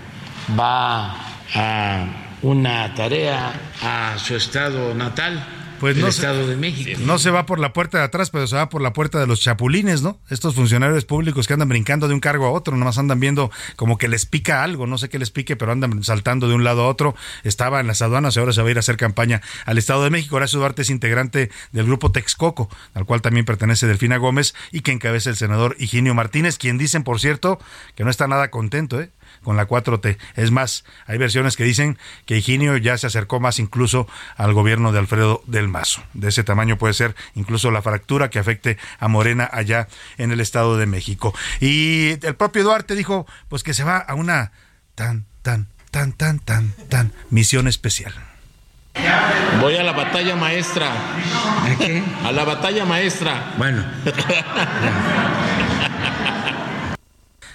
Speaker 4: Va a una tarea a su estado natal
Speaker 6: pues
Speaker 4: el
Speaker 6: no
Speaker 4: Estado
Speaker 6: se,
Speaker 4: de México.
Speaker 6: No se va por la puerta de atrás, pero se va por la puerta de los chapulines, ¿no? Estos funcionarios públicos que andan brincando de un cargo a otro, nomás andan viendo como que les pica algo, no sé qué les pique, pero andan saltando de un lado a otro. Estaba en las aduanas y ahora se va a ir a hacer campaña al Estado de México. Horacio Duarte es integrante del grupo Texcoco, al cual también pertenece Delfina Gómez y que encabeza el senador Higinio Martínez, quien dicen, por cierto, que no está nada contento, ¿eh? Con la 4T. Es más, hay versiones que dicen que Higinio ya se acercó más incluso al gobierno de Alfredo del Mazo. De ese tamaño puede ser incluso la fractura que afecte a Morena allá en el Estado de México. Y el propio Duarte dijo pues que se va a una tan, tan, tan, tan, tan, tan misión especial.
Speaker 16: Voy a la batalla maestra.
Speaker 4: ¿A qué?
Speaker 16: A la batalla maestra.
Speaker 4: Bueno.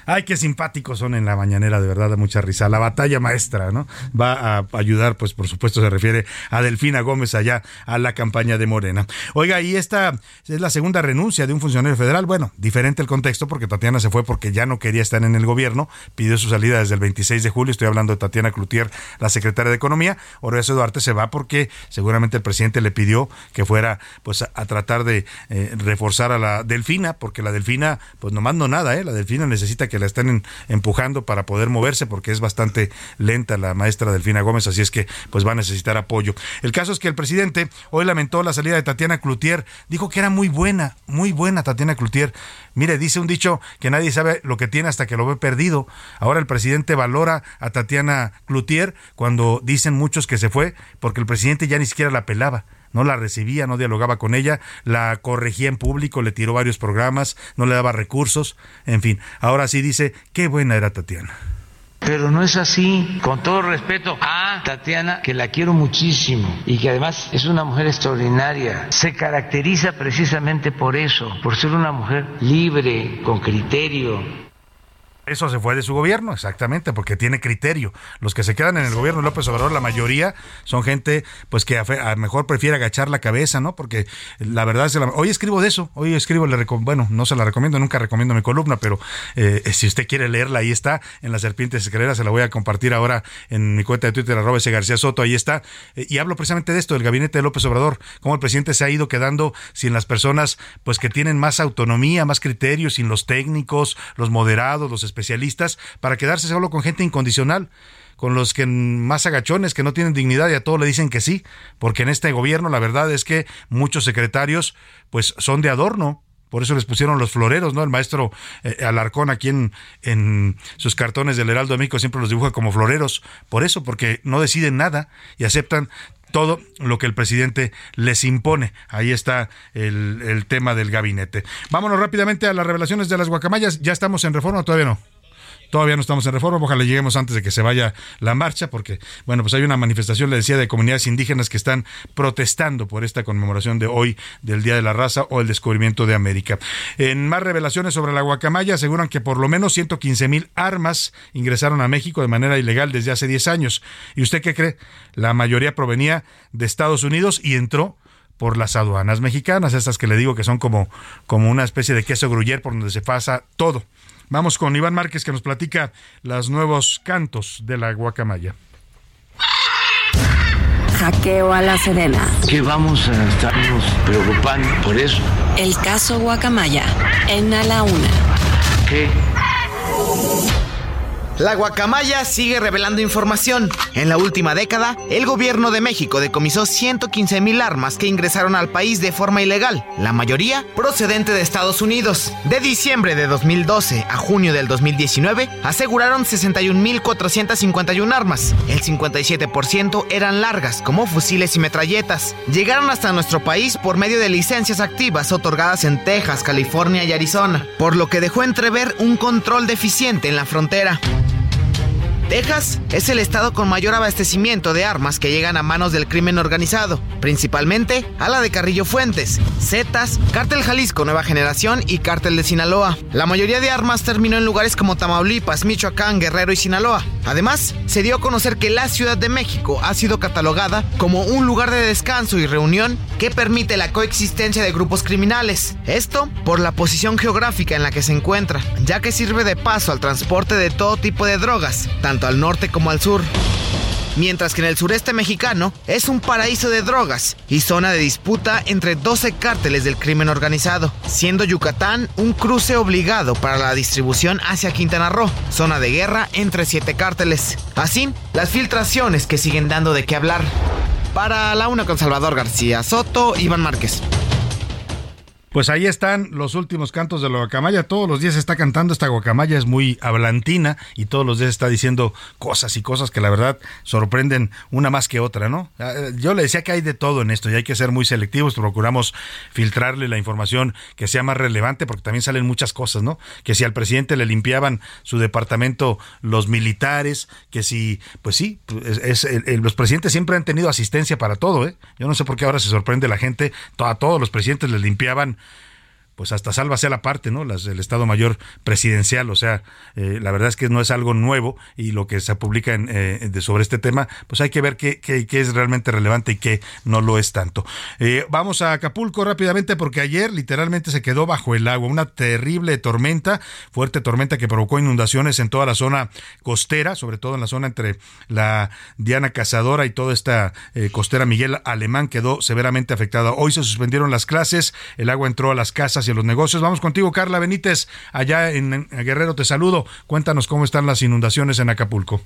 Speaker 6: Ay, qué simpáticos son en la mañanera, de verdad, da mucha risa. La batalla maestra, ¿no? Va a ayudar, pues por supuesto se refiere a Delfina Gómez allá a la campaña de Morena. Oiga, y esta es la segunda renuncia de un funcionario federal. Bueno, diferente el contexto porque Tatiana se fue porque ya no quería estar en el gobierno, pidió su salida desde el 26 de julio. Estoy hablando de Tatiana Cloutier, la secretaria de Economía. Horacio Duarte se va porque seguramente el presidente le pidió que fuera pues a, tratar de eh, reforzar a la Delfina, porque la Delfina pues no mando nada, ¿eh? La Delfina necesita que la estén empujando para poder moverse porque es bastante lenta la maestra Delfina Gómez, así es que pues va a necesitar apoyo. El caso es que el presidente hoy lamentó la salida de Tatiana Cloutier, dijo que era muy buena, muy buena Tatiana Cloutier. Mire, dice un dicho que nadie sabe lo que tiene hasta que lo ve perdido. Ahora el presidente valora a Tatiana Cloutier cuando dicen muchos que se fue porque el presidente ya ni siquiera la pelaba no la recibía, no dialogaba con ella, la corregía en público, le tiró varios programas, no le daba recursos, en fin, ahora sí dice, qué buena era Tatiana.
Speaker 15: Pero no es así, con todo respeto a Tatiana, que la quiero muchísimo y que además es una mujer extraordinaria. Se caracteriza precisamente por eso, por ser una mujer libre, con criterio,
Speaker 6: eso se fue de su gobierno, exactamente, porque tiene criterio. Los que se quedan en el gobierno de López Obrador, la mayoría son gente pues que a, mejor prefiere agachar la cabeza, ¿no? Porque la verdad es que hoy escribo de eso, hoy escribo, le bueno, no se la recomiendo, nunca recomiendo mi columna, pero eh, si usted quiere leerla, ahí está, en las serpientes escaleras, se la voy a compartir ahora en mi cuenta de Twitter, arroba ese García Soto, ahí está, eh, y hablo precisamente de esto, del gabinete de López Obrador, cómo el presidente se ha ido quedando sin las personas pues que tienen más autonomía, más criterios, sin los técnicos, los moderados, los especialistas para quedarse solo con gente incondicional con los que más agachones, que no tienen dignidad y a todos le dicen que sí, porque en este gobierno la verdad es que muchos secretarios pues son de adorno, por eso les pusieron los floreros, ¿no? El maestro eh, Alarcón aquí en, en, sus cartones del Heraldo de México siempre los dibuja como floreros. Por eso, porque no deciden nada y aceptan todo lo que el presidente les impone. Ahí está el, el tema del gabinete. Vámonos rápidamente a las revelaciones de las guacamayas. ¿Ya estamos en reforma todavía no? Todavía no estamos en reforma, ojalá lleguemos antes de que se vaya la marcha, porque, bueno, pues hay una manifestación, le decía, de comunidades indígenas que están protestando por esta conmemoración de hoy del Día de la Raza o el descubrimiento de América. En más revelaciones sobre la guacamaya, aseguran que por lo menos 115 mil armas ingresaron a México de manera ilegal desde hace 10 años. ¿Y usted qué cree? La mayoría provenía de Estados Unidos y entró por las aduanas mexicanas, estas que le digo que son como, como una especie de queso gruyer por donde se pasa todo. Vamos con Iván Márquez que nos platica los nuevos cantos de la guacamaya.
Speaker 11: Hackeo a la Serena.
Speaker 15: Que vamos a estarnos preocupando por eso.
Speaker 11: El caso Guacamaya en A la Una.
Speaker 15: ¿Qué?
Speaker 17: La guacamaya sigue revelando información. En la última década, el gobierno de México decomisó 115 mil armas que ingresaron al país de forma ilegal, la mayoría procedente de Estados Unidos. De diciembre de 2012 a junio del 2019, aseguraron 61.451 armas. El 57% eran largas, como fusiles y metralletas. Llegaron hasta nuestro país por medio de licencias activas otorgadas en Texas, California y Arizona, por lo que dejó entrever un control deficiente en la frontera. Texas es el estado con mayor abastecimiento de armas que llegan a manos del crimen organizado, principalmente a la de Carrillo Fuentes, Zetas, Cártel Jalisco Nueva Generación y Cártel de Sinaloa. La mayoría de armas terminó en lugares como Tamaulipas, Michoacán, Guerrero y Sinaloa. Además, se dio a conocer que la Ciudad de México ha sido catalogada como un lugar de descanso y reunión que permite la coexistencia de grupos criminales. Esto por la posición geográfica en la que se encuentra, ya que sirve de paso al transporte de todo tipo de drogas, tanto al norte como al sur. Mientras que en el sureste mexicano es un paraíso de drogas y zona de disputa entre 12 cárteles del crimen organizado, siendo Yucatán un cruce obligado para la distribución hacia Quintana Roo, zona de guerra entre siete cárteles. Así, las filtraciones que siguen dando de qué hablar. Para la una con Salvador García Soto, Iván Márquez.
Speaker 6: Pues ahí están los últimos cantos de la guacamaya. Todos los días está cantando esta guacamaya, es muy hablantina y todos los días está diciendo cosas y cosas que la verdad sorprenden una más que otra, ¿no? Ah, yo le decía que hay de todo en esto y hay que ser muy selectivos. Procuramos filtrarle la información que sea más relevante porque también salen muchas cosas, ¿no? Que si al presidente le limpiaban su departamento los militares, que si, pues sí, es, los presidentes siempre han tenido asistencia para todo, ¿eh? Yo no sé por qué ahora se sorprende la gente. A todos los presidentes les limpiaban pues hasta sálvase a la parte, ¿no? Las, el Estado Mayor Presidencial, o sea, eh, la verdad es que no es algo nuevo y lo que se publica eh, sobre este tema, pues hay que ver qué, es realmente relevante y qué no lo es tanto. Eh, vamos a Acapulco rápidamente porque ayer literalmente se quedó bajo el agua, una terrible tormenta, fuerte tormenta que provocó inundaciones en toda la zona costera, sobre todo en la zona entre la Diana Cazadora y toda esta costera Miguel Alemán quedó severamente afectada. Hoy se suspendieron las clases, el agua entró a las casas y a los negocios. Vamos contigo, Carla Benítez, allá en Guerrero, te saludo. Cuéntanos cómo están las inundaciones en Acapulco.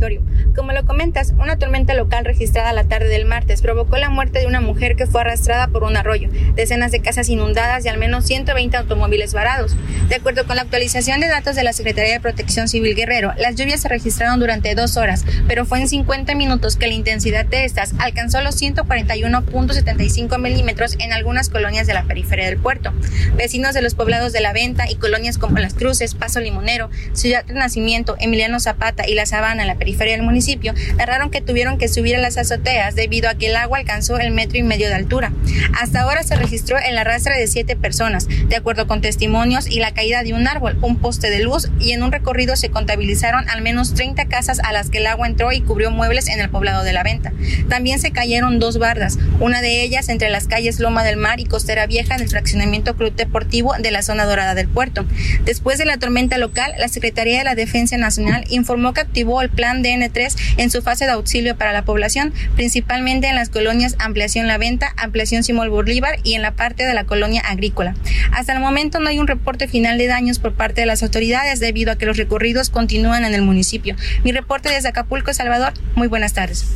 Speaker 18: Auditorio. Como lo comentas, una tormenta local registrada la tarde del martes provocó la muerte de una mujer que fue arrastrada por un arroyo, decenas de casas inundadas y al menos 120 automóviles varados. De acuerdo con la actualización de datos de la Secretaría de Protección Civil Guerrero, las lluvias se registraron durante dos horas, pero fue en 50 minutos que la intensidad de estas alcanzó los 141.75 milímetros en algunas colonias de la periferia del puerto. Vecinos de los poblados de La Venta y colonias como Las Cruces, Paso Limonero, Ciudad de Nacimiento, Emiliano Zapata y La Sabana la periferia del municipio narraron que tuvieron que subir a las azoteas debido a que el agua alcanzó el metro y medio de altura. Hasta ahora se registró el arrastre de siete personas, de acuerdo con testimonios, y la caída de un árbol, un poste de luz y en un recorrido se contabilizaron al menos 30 casas a las que el agua entró y cubrió muebles en el poblado de la venta. También se cayeron dos bardas, una de ellas entre las calles Loma del Mar y Costera Vieja del fraccionamiento Club Deportivo de la zona dorada del puerto. Después de la tormenta local, la Secretaría de la Defensa Nacional informó que activó el plan DN3 en su fase de auxilio para la población, principalmente en las colonias Ampliación La Venta, Ampliación Simón Bolívar y en la parte de la colonia agrícola. Hasta el momento no hay un reporte final de daños por parte de las autoridades debido a que los recorridos continúan en el municipio. Mi reporte desde Acapulco, Salvador. Muy buenas tardes.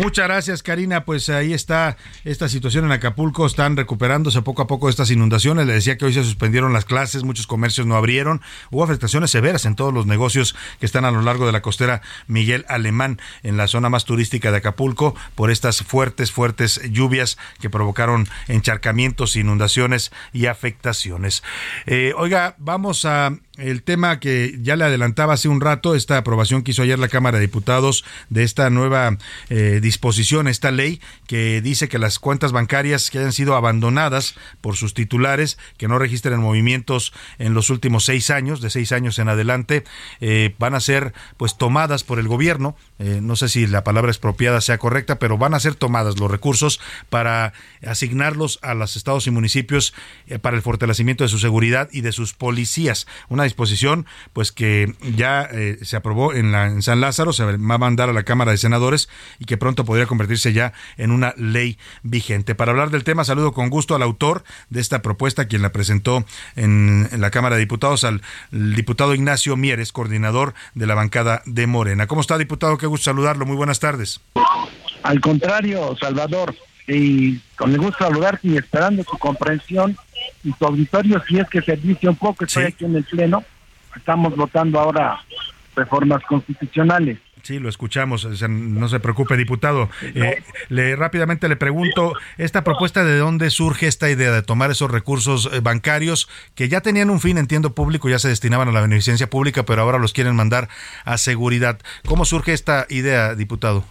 Speaker 6: Muchas gracias, Karina. Pues ahí está esta situación en Acapulco. Están recuperándose poco a poco estas inundaciones. Le decía que hoy se suspendieron las clases, muchos comercios no abrieron. Hubo afectaciones severas en todos los negocios que están a lo largo de la costera Miguel Alemán, en la zona más turística de Acapulco, por estas fuertes, fuertes lluvias que provocaron encharcamientos, inundaciones y afectaciones. Eh, oiga, vamos a el tema que ya le adelantaba hace un rato, esta aprobación que hizo ayer la Cámara de Diputados de esta nueva eh, disposición, esta ley que dice que las cuentas bancarias que hayan sido abandonadas por sus titulares, que no registren movimientos en los últimos seis años, de seis años en adelante, eh, van a ser pues tomadas por el gobierno. Eh, no sé si la palabra expropiada sea correcta, pero van a ser tomadas los recursos para asignarlos a los estados y municipios para el fortalecimiento de su seguridad y de sus policías. Una disposición pues que ya eh, se aprobó en, la, en San Lázaro, se va a mandar a la Cámara de Senadores y que pronto podría convertirse ya en una ley vigente. Para hablar del tema, saludo con gusto al autor de esta propuesta, quien la presentó en, la Cámara de Diputados, al diputado Ignacio Mieres, coordinador de la bancada de Morena. ¿Cómo está, diputado? Qué gusto saludarlo. Muy buenas tardes.
Speaker 19: Al contrario, Salvador, y con el gusto saludarte y esperando tu comprensión y tu auditorio, si es que se dice un poco, estoy aquí en el Pleno, estamos votando ahora reformas constitucionales.
Speaker 6: Sí, lo escuchamos, no se preocupe, diputado. Eh, le rápidamente le pregunto, esta propuesta de dónde surge esta idea de tomar esos recursos eh, bancarios que ya tenían un fin, entiendo público, ya se destinaban a la beneficencia pública, pero ahora los quieren mandar a seguridad. ¿Cómo surge esta idea, diputado?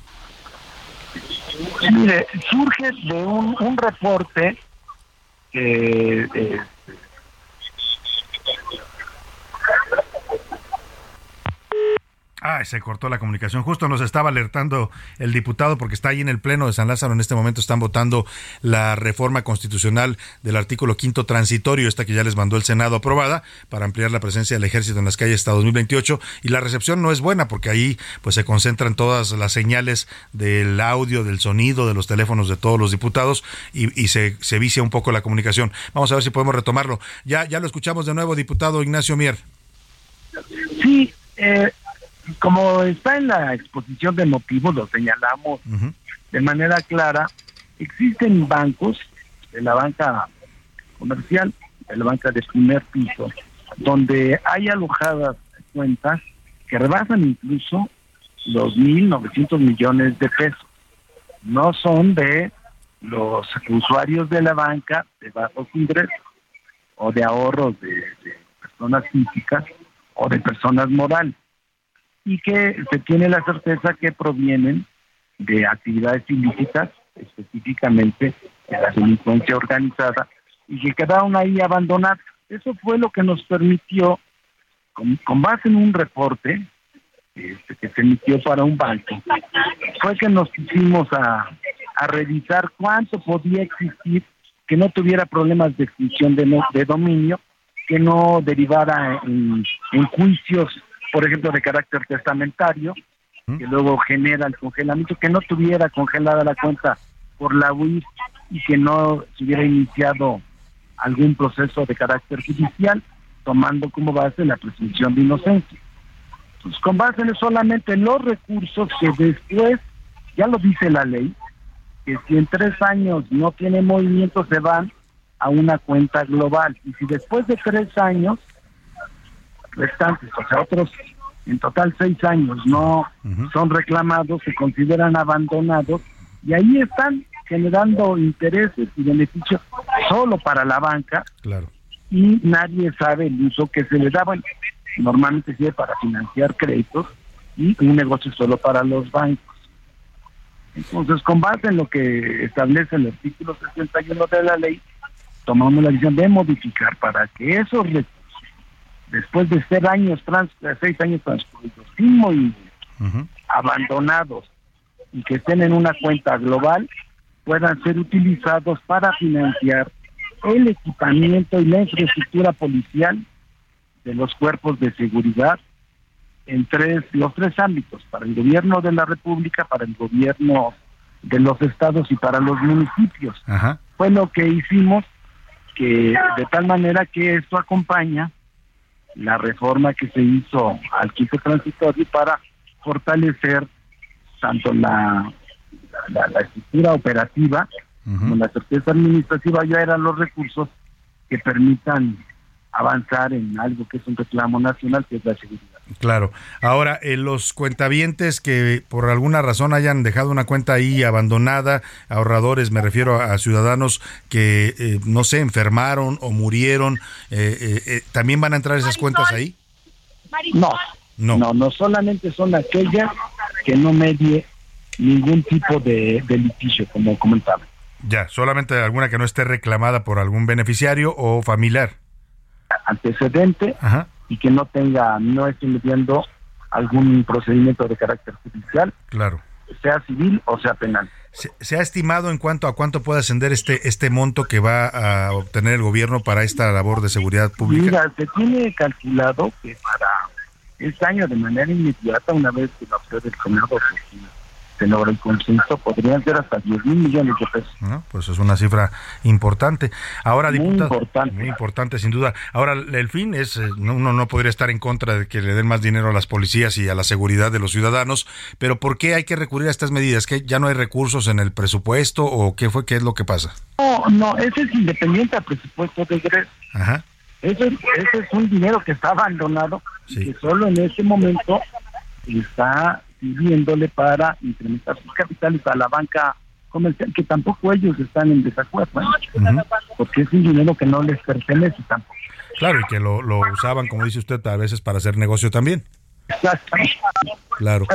Speaker 19: Mire, surge de un, un reporte que
Speaker 6: Ah, se cortó la comunicación. Justo nos estaba alertando el diputado porque está ahí en el Pleno de San Lázaro. En este momento están votando la reforma constitucional del artículo quinto transitorio, esta que ya les mandó el Senado aprobada para ampliar la presencia del ejército en las calles hasta 2028. Y la recepción no es buena porque ahí pues se concentran todas las señales del audio, del sonido, de los teléfonos de todos los diputados y, y se, se vicia un poco la comunicación. Vamos a ver si podemos retomarlo. Ya, ya lo escuchamos de nuevo, diputado Ignacio Mier.
Speaker 19: Sí, eh, como está en la exposición de motivos, lo señalamos de manera clara, existen bancos de la banca comercial, de la banca de primer piso, donde hay alojadas cuentas que rebasan incluso los 1.900 millones de pesos. No son de los usuarios de la banca de bajos ingresos o de ahorros de, de personas físicas o de personas morales y que se tiene la certeza que provienen de actividades ilícitas, específicamente de la delincuencia organizada, y que quedaron ahí abandonadas. Eso fue lo que nos permitió, con, con base en un reporte este, que se emitió para un banco, fue que nos pusimos a, a revisar cuánto podía existir que no tuviera problemas de extinción de, no- de dominio, que no derivara en, en juicios, por ejemplo, de carácter testamentario, que luego genera el congelamiento, que no tuviera congelada la cuenta por la UIF y que no se hubiera iniciado algún proceso de carácter judicial, tomando como base la presunción de inocencia. Pues con base en solamente los recursos que después, ya lo dice la ley, que si en tres años no tiene movimiento se van a una cuenta global. Y si después de tres años restantes, o sea, otros en total seis años no son reclamados, se consideran abandonados y ahí están generando intereses y beneficios solo para la banca
Speaker 6: Claro.
Speaker 19: y nadie sabe el uso que se le da. Bueno, normalmente sirve para financiar créditos y un negocio solo para los bancos. Entonces, con base en lo que establece el artículo 61 de la ley, tomamos la decisión de modificar para que esos recursos, después de ser años trans, seis años transcurridos sin movimiento, abandonados y que estén en una cuenta global, puedan ser utilizados para financiar el equipamiento y la infraestructura policial de los cuerpos de seguridad en tres los tres ámbitos para el gobierno de la república para el gobierno de los estados y para los municipios
Speaker 6: Ajá.
Speaker 19: fue lo que hicimos que de tal manera que esto acompaña la reforma que se hizo al quinto transitorio para fortalecer tanto la, la, la estructura operativa como la certeza administrativa ya eran los recursos que permitan avanzar en algo que es un reclamo nacional que es la seguridad.
Speaker 6: Claro. Ahora, eh, los cuentavientes que por alguna razón hayan dejado una cuenta ahí abandonada, ahorradores, me refiero a, a ciudadanos que, eh, no sé, enfermaron o murieron, eh, eh, eh, ¿también van a entrar esas cuentas ahí?
Speaker 19: No,
Speaker 6: No.
Speaker 19: no, no solamente son aquellas que no medie ningún tipo de, de litigio, como comentaba.
Speaker 6: Ya, solamente alguna que no esté reclamada por algún beneficiario o familiar.
Speaker 19: antecedente y que no tenga, no esté metiendo algún procedimiento de carácter judicial,
Speaker 6: Claro.
Speaker 19: sea civil o sea penal.
Speaker 6: ¿Se, se ha estimado en cuanto a cuánto puede ascender este, este monto que va a obtener el gobierno para esta labor de seguridad pública?
Speaker 19: Mira, se tiene calculado que para este año de manera inmediata, una vez que lo apruebe el Senado, que si se logra el consenso, podrían ser hasta 10 mil millones de pesos.
Speaker 6: ¿no? Pues es una cifra importante. Ahora, diputado, muy importante sin duda. Ahora, el fin es, eh, no- uno no podría estar en contra de que le den más dinero a las policías y a la seguridad de los ciudadanos, pero ¿por qué hay que recurrir a estas medidas? ¿Que ya no hay recursos en el presupuesto o qué fue, qué es lo que pasa?
Speaker 19: No, no, ese es independiente al presupuesto de egreso.
Speaker 6: Ajá.
Speaker 19: Ese, ese es un dinero que está abandonado y que solo en ese momento está sirviéndole para incrementar sus capitales a la banca comercial, que tampoco ellos están en desacuerdo, ¿eh? porque es un dinero que no les pertenece tampoco.
Speaker 6: Claro, y que lo, lo usaban, como dice usted, a veces para hacer negocio también. Claro.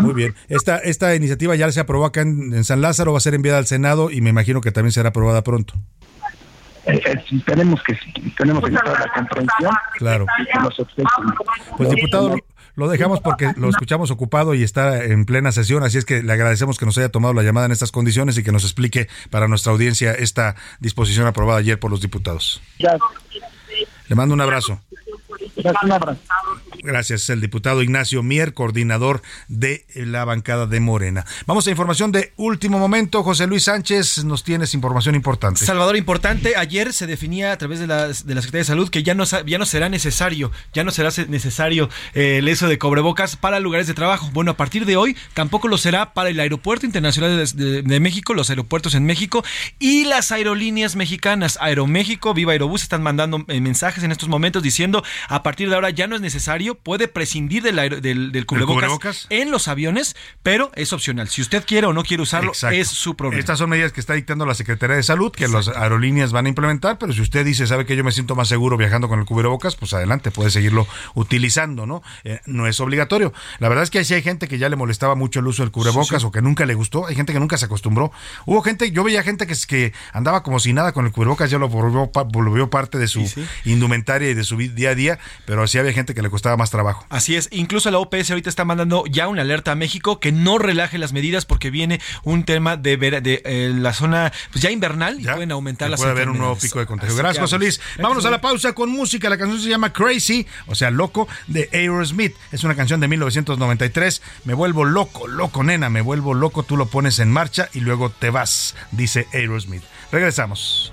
Speaker 6: Muy bien. Esta, esta iniciativa ya se aprobó acá en, en San Lázaro, va a ser enviada al Senado y me imagino que también será aprobada pronto.
Speaker 19: Eh, eh, esperemos que sí, tenemos que la comprensión
Speaker 6: Claro.
Speaker 19: los.
Speaker 6: Pues diputado, lo- dejamos porque lo escuchamos ocupado y está en plena sesión, así es que le agradecemos que nos haya tomado la llamada en estas condiciones y que nos explique para nuestra audiencia esta disposición aprobada ayer por los diputados.
Speaker 19: Ya,
Speaker 6: Le mando un abrazo. Gracias, el diputado Ignacio Mier, coordinador de la bancada de Morena. Vamos a información de último momento. José Luis Sánchez, nos tienes información importante.
Speaker 5: Salvador, importante, ayer se definía a través de la, de la Secretaría de Salud que ya no, ya no será necesario, ya no será se- necesario eh, el eso de cobrebocas para lugares de trabajo. Bueno, a partir de hoy tampoco lo será para el Aeropuerto Internacional de, de- de México, los aeropuertos en México y las aerolíneas mexicanas. Aeroméxico, Viva Aerobús están mandando eh, mensajes en estos momentos diciendo a partir de ahora ya no es necesario, puede prescindir del, aer- del, del cubrebocas,
Speaker 6: cubrebocas?
Speaker 5: en los aviones, pero es opcional. Si usted quiere o no quiere usarlo,
Speaker 6: Exacto.
Speaker 5: es su problema.
Speaker 6: Estas son medidas que está dictando la Secretaría de Salud, que las aerolíneas van a implementar, pero si usted dice, sabe que yo me siento más seguro viajando con el cubrebocas, pues adelante, puede seguirlo utilizando, ¿no? Eh, no es obligatorio. La verdad es que sí hay gente que ya le molestaba mucho el uso del cubrebocas
Speaker 5: Sí, sí.
Speaker 6: o que nunca le gustó, hay gente que nunca se acostumbró. Hubo gente, yo veía gente que, andaba como si nada con el cubrebocas, ya lo volvió, volvió parte de su indumentaria y de su día a día, pero sí había gente que le costaba más trabajo.
Speaker 5: Así es, incluso la OPS ahorita está mandando ya una alerta a México que no relaje las medidas porque viene un tema de, vera- de eh, la zona pues ya invernal y pueden aumentar las
Speaker 6: puede haber un nuevo pico de contagio.
Speaker 5: Así
Speaker 6: Gracias, José
Speaker 5: vamos.
Speaker 6: Luis. Vámonos a la pausa con música. La canción se llama Crazy, o sea, loco, de Aerosmith. Es una canción de 1993. Me vuelvo loco, loco, nena, me vuelvo loco. Tú lo pones en marcha y luego te vas, dice Aerosmith. Regresamos.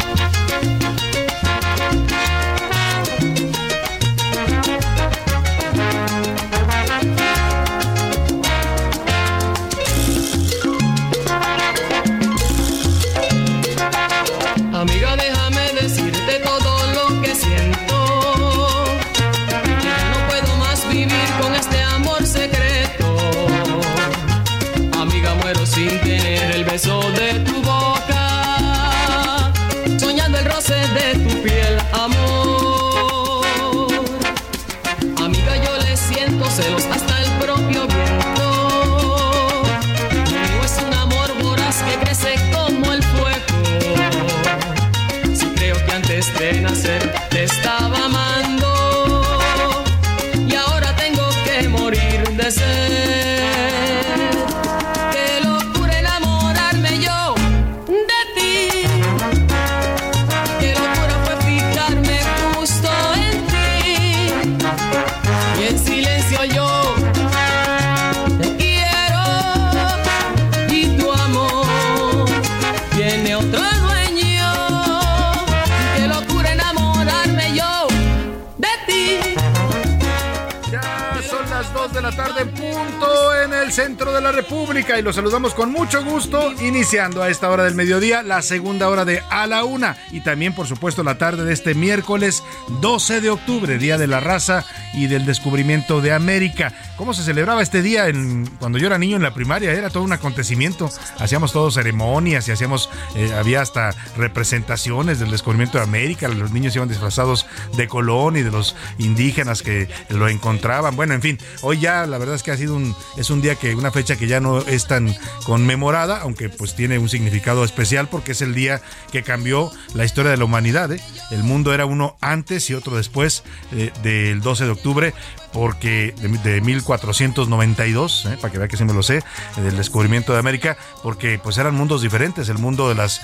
Speaker 6: Centro de la República y los saludamos con mucho gusto, iniciando a esta hora del mediodía la segunda hora de A la Una. Y también, por supuesto, la tarde de este miércoles 12 de octubre, Día de la Raza y del Descubrimiento de América. ¿Cómo se celebraba este día en, cuando yo era niño en la primaria? Era todo un acontecimiento. Hacíamos todos ceremonias y hacíamos, eh, había hasta representaciones del descubrimiento de América. Los niños iban disfrazados de Colón y de los indígenas que lo encontraban. Bueno, en fin, hoy ya la verdad es que ha sido un, es un día que, una fecha que ya no es tan conmemorada, aunque pues tiene un significado especial porque es el día que cambió la historia de la humanidad. ¿eh? El mundo era uno antes y otro después eh, del 12 de octubre porque de, de 1492, ¿eh? para que vea que sí me lo sé, eh, del descubrimiento de América, porque pues eran mundos diferentes, el mundo de los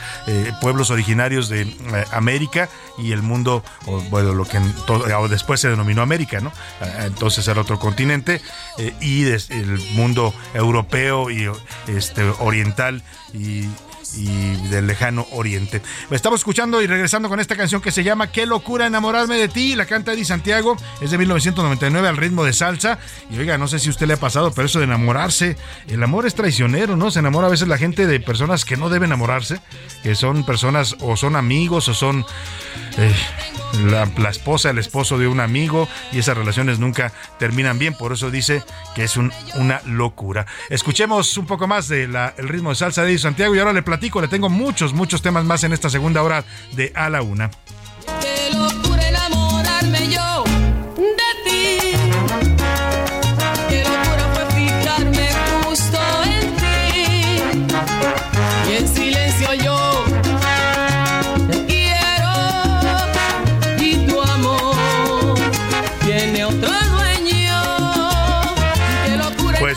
Speaker 6: pueblos originarios de eh, América y el mundo, bueno, lo que o después se denominó América, ¿no? Entonces era otro continente eh, y el mundo europeo y este oriental y y del lejano oriente. Estamos escuchando y regresando con esta canción que se llama Qué locura enamorarme de ti. La canta Eddie Santiago, es de 1999 al ritmo de salsa. Y oiga, no sé si usted le ha pasado, pero eso de enamorarse, el amor es traicionero, ¿no? Se enamora a veces la gente de personas que no deben enamorarse, que son personas o son amigos o son eh, la, la esposa, el esposo de un amigo y esas relaciones nunca terminan bien. Por eso dice que es un- una locura. Escuchemos un poco más del ritmo de salsa de Eddie Santiago y ahora le le tengo muchos, muchos temas más en esta segunda hora de A la Una.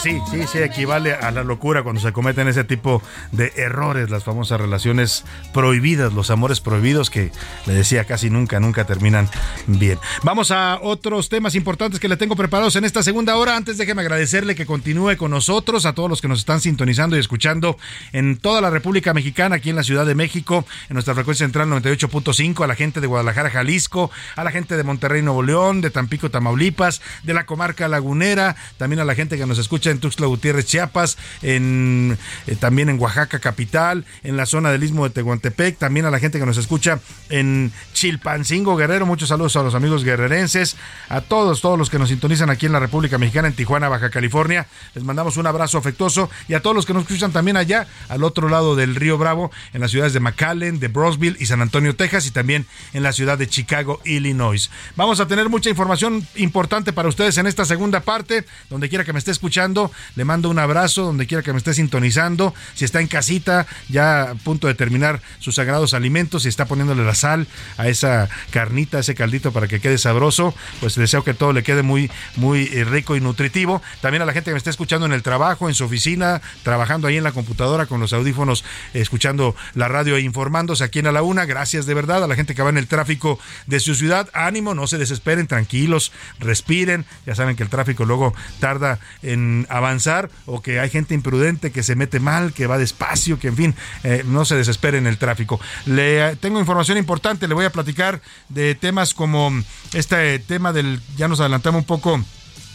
Speaker 6: Sí, sí, sí, equivale a la locura cuando se cometen ese tipo de errores, las famosas relaciones prohibidas, los amores prohibidos que le decía casi nunca, nunca terminan bien. Vamos a otros temas importantes que le tengo preparados en esta segunda hora. Antes déjeme agradecerle que continúe con nosotros, a todos los que nos están sintonizando y escuchando en toda la República Mexicana, aquí en la Ciudad de México, en nuestra frecuencia central 98.5, a la gente de Guadalajara, Jalisco, a la gente de Monterrey, Nuevo León, de Tampico, Tamaulipas, de la comarca lagunera, también a la gente que nos escucha en Tuxtla Gutiérrez, Chiapas, en, eh, también en Oaxaca capital, en la zona del Istmo de Tehuantepec, también a la gente que nos escucha en Chilpancingo, Guerrero, muchos saludos a los amigos guerrerenses, a todos, todos los que nos sintonizan aquí en la República Mexicana, en Tijuana, Baja California, les mandamos un abrazo afectuoso y a todos los que nos escuchan también allá, al otro lado del río Bravo, en las ciudades de McAllen, de Brosville y San Antonio, Texas, y también en la ciudad de Chicago, Illinois. Vamos a tener mucha información importante para ustedes en esta segunda parte, donde quiera que me esté escuchando, le mando un abrazo, donde quiera que me esté sintonizando, si está en casita, ya a punto de terminar sus sagrados alimentos, si está poniéndole la sal a esa carnita, a ese caldito para que quede sabroso, pues deseo que todo le quede muy, muy eh, rico y nutritivo. También a la gente que me está escuchando en el trabajo, en su oficina, trabajando ahí en la computadora con los audífonos, escuchando la radio e informándose aquí en A la Una, gracias de verdad a la gente que va en el tráfico de su ciudad, ánimo, no se desesperen, tranquilos, respiren, ya saben que el tráfico luego tarda en avanzar o que hay gente imprudente que se mete mal, que va despacio, que en fin, eh, no se desesperen en el tráfico. Le tengo información importante, le voy a platicar de temas como este tema del, ya nos adelantamos un poco,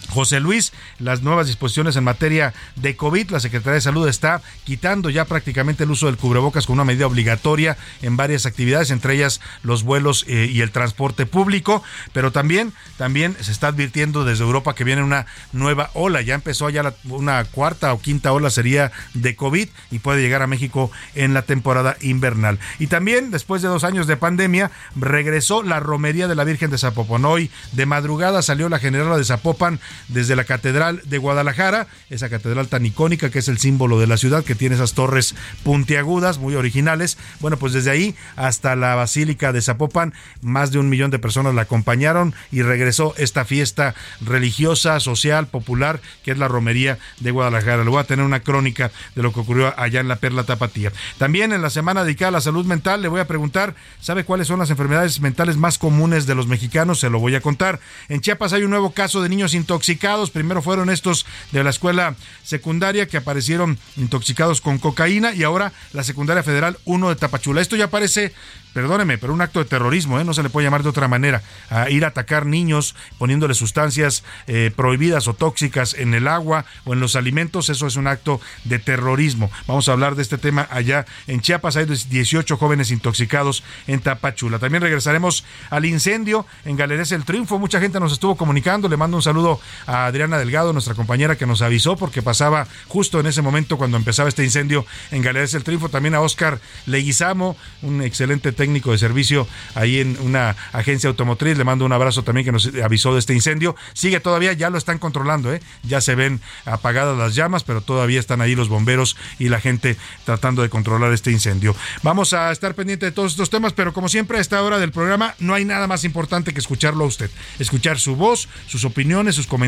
Speaker 6: José Luis, las nuevas disposiciones en materia de COVID, la Secretaría de Salud está quitando ya prácticamente el uso del cubrebocas con una medida obligatoria en varias actividades, entre ellas los vuelos eh, y el transporte público, pero también, también se está advirtiendo desde Europa que viene una nueva ola, ya empezó ya una cuarta o quinta ola sería de COVID y puede llegar a México en la temporada invernal. Y también, después de dos años de pandemia, regresó la romería de la Virgen de Zapopan. Hoy de madrugada salió la generala de Zapopan desde la Catedral de Guadalajara, esa catedral tan icónica que es el símbolo de la ciudad, que tiene esas torres puntiagudas, muy originales. Bueno, pues desde ahí hasta la Basílica de Zapopan, más de un millón de personas la acompañaron y regresó esta fiesta religiosa, social, popular, que es la romería de Guadalajara. Le voy a tener una crónica de lo que ocurrió allá en la Perla Tapatía. También en la semana dedicada a la salud mental, le voy a preguntar, ¿sabe cuáles son las enfermedades mentales más comunes de los mexicanos? Se lo voy a contar. En Chiapas hay un nuevo caso de niños intoxicados. Primero fueron estos de la escuela secundaria que aparecieron intoxicados con cocaína y ahora la secundaria federal 1 de Tapachula. Esto ya parece perdóneme, pero un acto de terrorismo, ¿eh? no se le puede llamar de otra manera, a ir a atacar niños poniéndole sustancias eh, prohibidas o tóxicas en el agua o en los alimentos, eso es un acto de terrorismo. Vamos a hablar de este tema allá en Chiapas, hay 18 jóvenes intoxicados en Tapachula. También regresaremos al incendio en Galerías El Triunfo, mucha gente nos estuvo comunicando, le mando un saludo a Adriana Delgado, nuestra compañera que nos avisó porque pasaba justo en ese momento cuando empezaba este incendio en Galerías El Triunfo, también a Oscar Leguizamo, un excelente técnico de servicio ahí en una agencia automotriz. Le mando un abrazo también que nos avisó de este incendio. Sigue todavía, ya lo están controlando, ¿eh? ya se ven apagadas las llamas, pero todavía están ahí los bomberos y la gente tratando de controlar este incendio. Vamos a estar pendiente de todos estos temas, pero como siempre a esta hora del programa no hay nada más importante que escucharlo a usted. Escuchar su voz, sus opiniones, sus comentarios,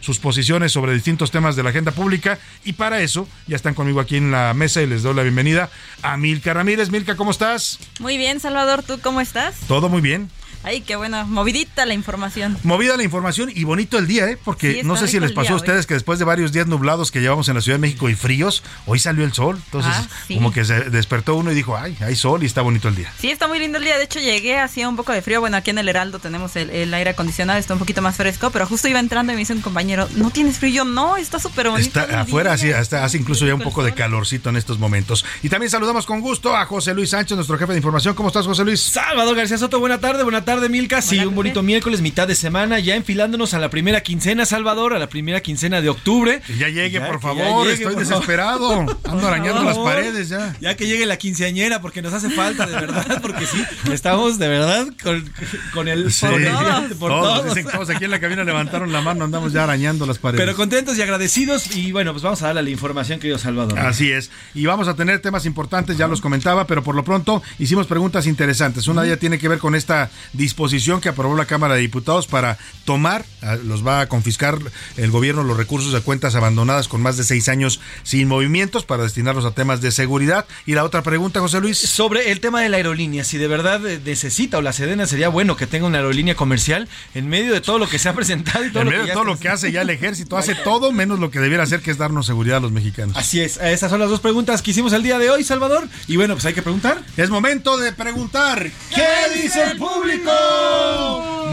Speaker 6: sus posiciones sobre distintos temas de la agenda pública y para eso ya están conmigo aquí en la mesa y les doy la bienvenida a Milka Ramírez. Milka, ¿cómo estás?
Speaker 20: Muy bien, Salvador, ¿tú cómo estás?
Speaker 6: Todo muy bien.
Speaker 20: Ay, qué bueno, movidita la información.
Speaker 6: Movida la información y bonito el día, ¿eh? Porque
Speaker 20: Sí,
Speaker 6: no sé si les pasó
Speaker 20: día
Speaker 6: a
Speaker 20: hoy.
Speaker 6: ustedes que después de varios días nublados que llevamos en la Ciudad de México y fríos, hoy salió el sol. Entonces,
Speaker 20: Ah, sí.
Speaker 6: como que se despertó uno y dijo, ay, hay sol y está bonito el día.
Speaker 20: Sí, está muy lindo el día. De hecho, llegué, hacía un poco de frío. Bueno, aquí en el Heraldo tenemos el, el aire acondicionado, está un poquito más fresco, pero justo iba entrando y me dice un compañero, ¿no tienes frío? Yo, No, está súper bonito.
Speaker 6: Está
Speaker 20: el
Speaker 6: afuera,
Speaker 20: día".
Speaker 6: así, hasta hace incluso ya un poco de calorcito en estos momentos. Y también saludamos con gusto a José Luis Sánchez, nuestro jefe de información. ¿Cómo estás, José Luis?
Speaker 5: Salvador García Soto, buena tarde, buena tarde, Milka. Sí, un bonito miércoles, mitad de semana, ya enfilándonos a la primera quincena, Salvador, a la primera quincena de octubre.
Speaker 6: Que ya llegue, por favor, estoy
Speaker 5: por
Speaker 6: desesperado.
Speaker 5: favor.
Speaker 6: Ando arañando las paredes ya.
Speaker 5: Ya que llegue la quinceañera, porque nos hace falta, de verdad, porque sí, estamos de verdad con, con el...
Speaker 6: Sí,
Speaker 5: por todos, por
Speaker 6: todos,
Speaker 5: todos.
Speaker 6: dicen, todos aquí en la cabina levantaron la mano, andamos ya arañando las paredes.
Speaker 5: Pero contentos y agradecidos y bueno, pues vamos a darle la información, querido Salvador.
Speaker 6: Así es. Y vamos a tener temas importantes, ya los comentaba, pero por lo pronto hicimos preguntas interesantes. Una de ellas tiene que ver con esta disposición que aprobó la Cámara de Diputados para tomar, ah, los va a confiscar el gobierno los recursos de cuentas abandonadas con más de seis años sin movimientos para destinarlos a temas de seguridad. Y la otra pregunta, José Luis.
Speaker 5: Sobre el tema de la aerolínea, si de verdad eh, necesita o la Sedena sería bueno que tenga una aerolínea comercial en medio de todo lo que se ha presentado y todo
Speaker 6: en
Speaker 5: lo
Speaker 6: medio
Speaker 5: que
Speaker 6: de todo lo que hace ya el ejército, hace todo menos lo que debiera hacer, que es darnos seguridad a los mexicanos.
Speaker 5: Así es, esas son las dos preguntas que hicimos el día de hoy, Salvador. Y bueno, pues hay que preguntar.
Speaker 6: Es momento de preguntar.
Speaker 5: ¿Qué dice el público?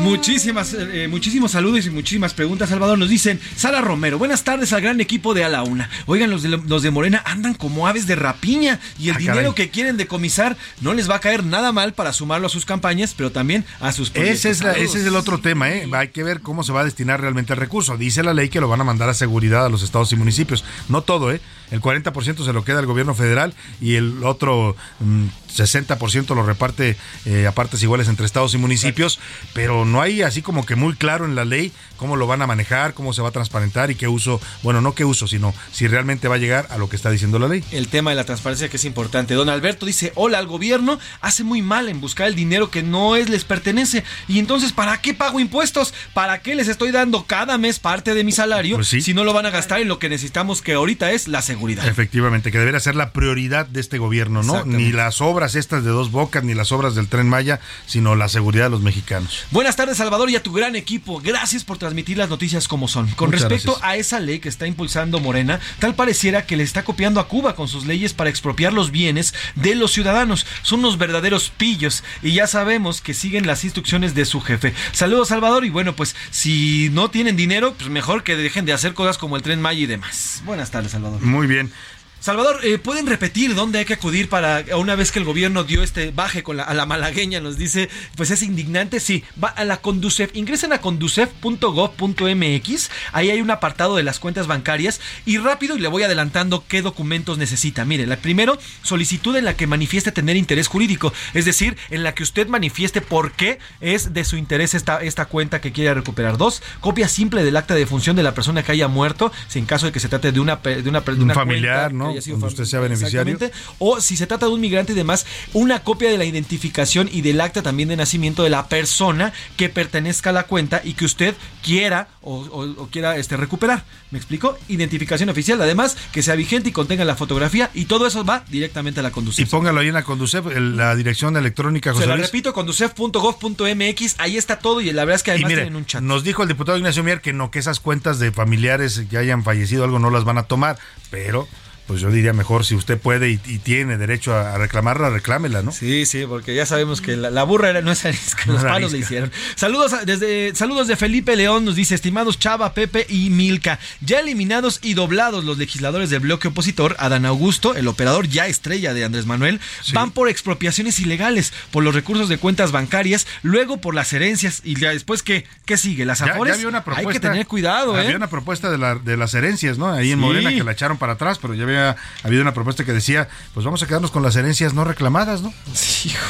Speaker 5: Muchísimas, eh, muchísimos saludos y muchísimas preguntas, Salvador. Nos dicen, Sara Romero, buenas tardes al gran equipo de A la Una. Oigan, los de, los de Morena andan como aves de rapiña y el
Speaker 6: Ah,
Speaker 5: dinero
Speaker 6: caray.
Speaker 5: que quieren decomisar no les va a caer nada mal para sumarlo a sus campañas, pero también a sus proyectos.
Speaker 6: Ese es, la- ese es el otro tema, ¿eh? Hay que ver cómo se va a destinar realmente el recurso. Dice la ley que lo van a mandar a seguridad a los estados y municipios. No todo, ¿eh? El 40% se lo queda el gobierno federal y el otro mm, 60% lo reparte eh, a partes iguales entre estados y municipios, pero no hay así como que muy claro en la ley cómo lo van a manejar, cómo se va a transparentar y qué uso, bueno, no qué uso, sino si realmente va a llegar a lo que está diciendo la ley.
Speaker 5: El tema de la transparencia que es importante. Don Alberto dice, hola, al gobierno hace muy mal en buscar el dinero que no es les pertenece. Y entonces, ¿para qué pago impuestos? ¿Para qué les estoy dando cada mes parte de mi salario
Speaker 6: Pues sí.
Speaker 5: si no lo van a gastar en lo que necesitamos que ahorita es la seguridad?
Speaker 6: Efectivamente, que debería ser la prioridad de este gobierno, ¿no? Ni las obras estas de dos bocas, ni las obras del tren Maya, sino la seguridad de los mexicanos.
Speaker 5: Buenas tardes, Salvador, y a tu gran equipo. Gracias por transmitir las noticias como son. Con
Speaker 6: Muchas
Speaker 5: respecto
Speaker 6: gracias.
Speaker 5: a esa ley que está impulsando Morena, tal pareciera que le está copiando a Cuba con sus leyes para expropiar los bienes de los ciudadanos. Son unos verdaderos pillos y ya sabemos que siguen las instrucciones de su jefe. Saludos, Salvador, y bueno, pues si no tienen dinero, pues mejor que dejen de hacer cosas como el tren Maya y demás. Buenas tardes, Salvador.
Speaker 6: Muy bien.
Speaker 5: Salvador, eh, ¿pueden repetir dónde hay que acudir para una vez que el gobierno dio este baje con la, a la malagueña? Nos dice, pues es indignante. Sí, va a la Conducef. Ingresen a conducef.gov.mx. Ahí hay un apartado de las cuentas bancarias. Y rápido, y le voy adelantando qué documentos necesita. Mire, la primero, solicitud en la que manifieste tener interés jurídico. Es decir, en la que usted manifieste por qué es de su interés esta, esta cuenta que quiere recuperar. Dos, copia simple del acta de función de la persona que haya muerto, si en caso de que se trate de una, de una, de
Speaker 6: Un
Speaker 5: una
Speaker 6: familiar,
Speaker 5: cuenta
Speaker 6: ¿no?
Speaker 5: Haya sido
Speaker 6: usted sea beneficiario.
Speaker 5: O si se trata de un migrante y demás, una copia de la identificación y del acta también de nacimiento de la persona que pertenezca a la cuenta y que usted quiera o, o- o quiera este, recuperar. ¿Me explico? Identificación oficial, además, que sea vigente y contenga la fotografía y todo eso va directamente a la
Speaker 6: Y
Speaker 5: conducción.
Speaker 6: póngalo ahí en la Conducef, el- la dirección electrónica,
Speaker 5: Se
Speaker 6: José
Speaker 5: la
Speaker 6: Luis.
Speaker 5: repito, conducef.gov.mx, ahí está todo y la verdad es que
Speaker 6: Y
Speaker 5: además
Speaker 6: mire,
Speaker 5: tienen un chat.
Speaker 6: nos dijo el diputado Ignacio Mier que no, que esas cuentas de familiares que hayan fallecido algo no las van a tomar, pero pues yo diría mejor si usted puede y, y tiene derecho a, a reclamarla, reclámela, ¿no?
Speaker 5: Sí, sí, porque ya sabemos que la, la burra era, no es arisca,
Speaker 6: No
Speaker 5: los palos le hicieron. Saludos a- desde saludos de Felipe León, nos dice, estimados Chava, Pepe y Milka, ya eliminados y doblados los legisladores del bloque opositor, Adán Augusto, el operador ya estrella de Andrés Manuel, van por expropiaciones ilegales, por los recursos de cuentas bancarias, luego por las herencias y ya después qué, qué sigue, las
Speaker 6: Ya, ya
Speaker 5: afores.
Speaker 6: había una propuesta.
Speaker 5: Hay que tener cuidado, ¿eh?
Speaker 6: Había una propuesta de, la- de las herencias, ¿no? Ahí en
Speaker 5: Sí.
Speaker 6: Morena que la echaron para atrás, pero ya había habido una propuesta que decía, pues vamos a quedarnos con las herencias no reclamadas, ¿no?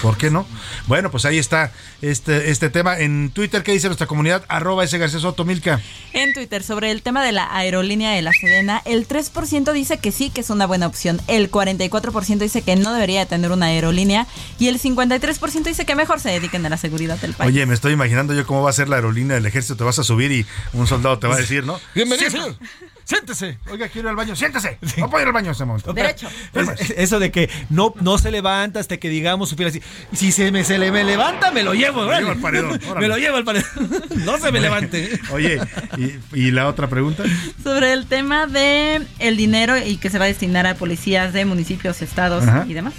Speaker 6: ¿Por qué no? Bueno, pues ahí está este, este tema. En Twitter, ¿qué dice nuestra comunidad? Arroba ese García Soto, Milka.
Speaker 20: En Twitter, sobre el tema de la aerolínea de la Sedena, el 3% dice que sí, que es una buena opción. El 44% dice que no debería de tener una aerolínea. Y el 53% dice que mejor se dediquen a la seguridad del país.
Speaker 6: Oye, me estoy imaginando yo cómo va a ser la aerolínea del ejército. Te vas a subir y un soldado te va a decir, ¿no?
Speaker 5: Bienvenido, señor. Siéntese.
Speaker 6: Oiga, quiero ir al baño. Siéntese. No puedo ir al baño en este momento.
Speaker 20: Derecho.
Speaker 5: Es- es- eso de que no, no se levanta hasta que digamos su así. Si se me, se le, me levanta, me lo llevo. órale.
Speaker 6: llevo al paredón,
Speaker 5: me lo llevo al paredón. No se me levante.
Speaker 6: Oye, ¿y, y la otra pregunta?
Speaker 20: Sobre el tema de el dinero y que se va a destinar a policías de municipios, estados
Speaker 6: Ajá.
Speaker 20: y demás.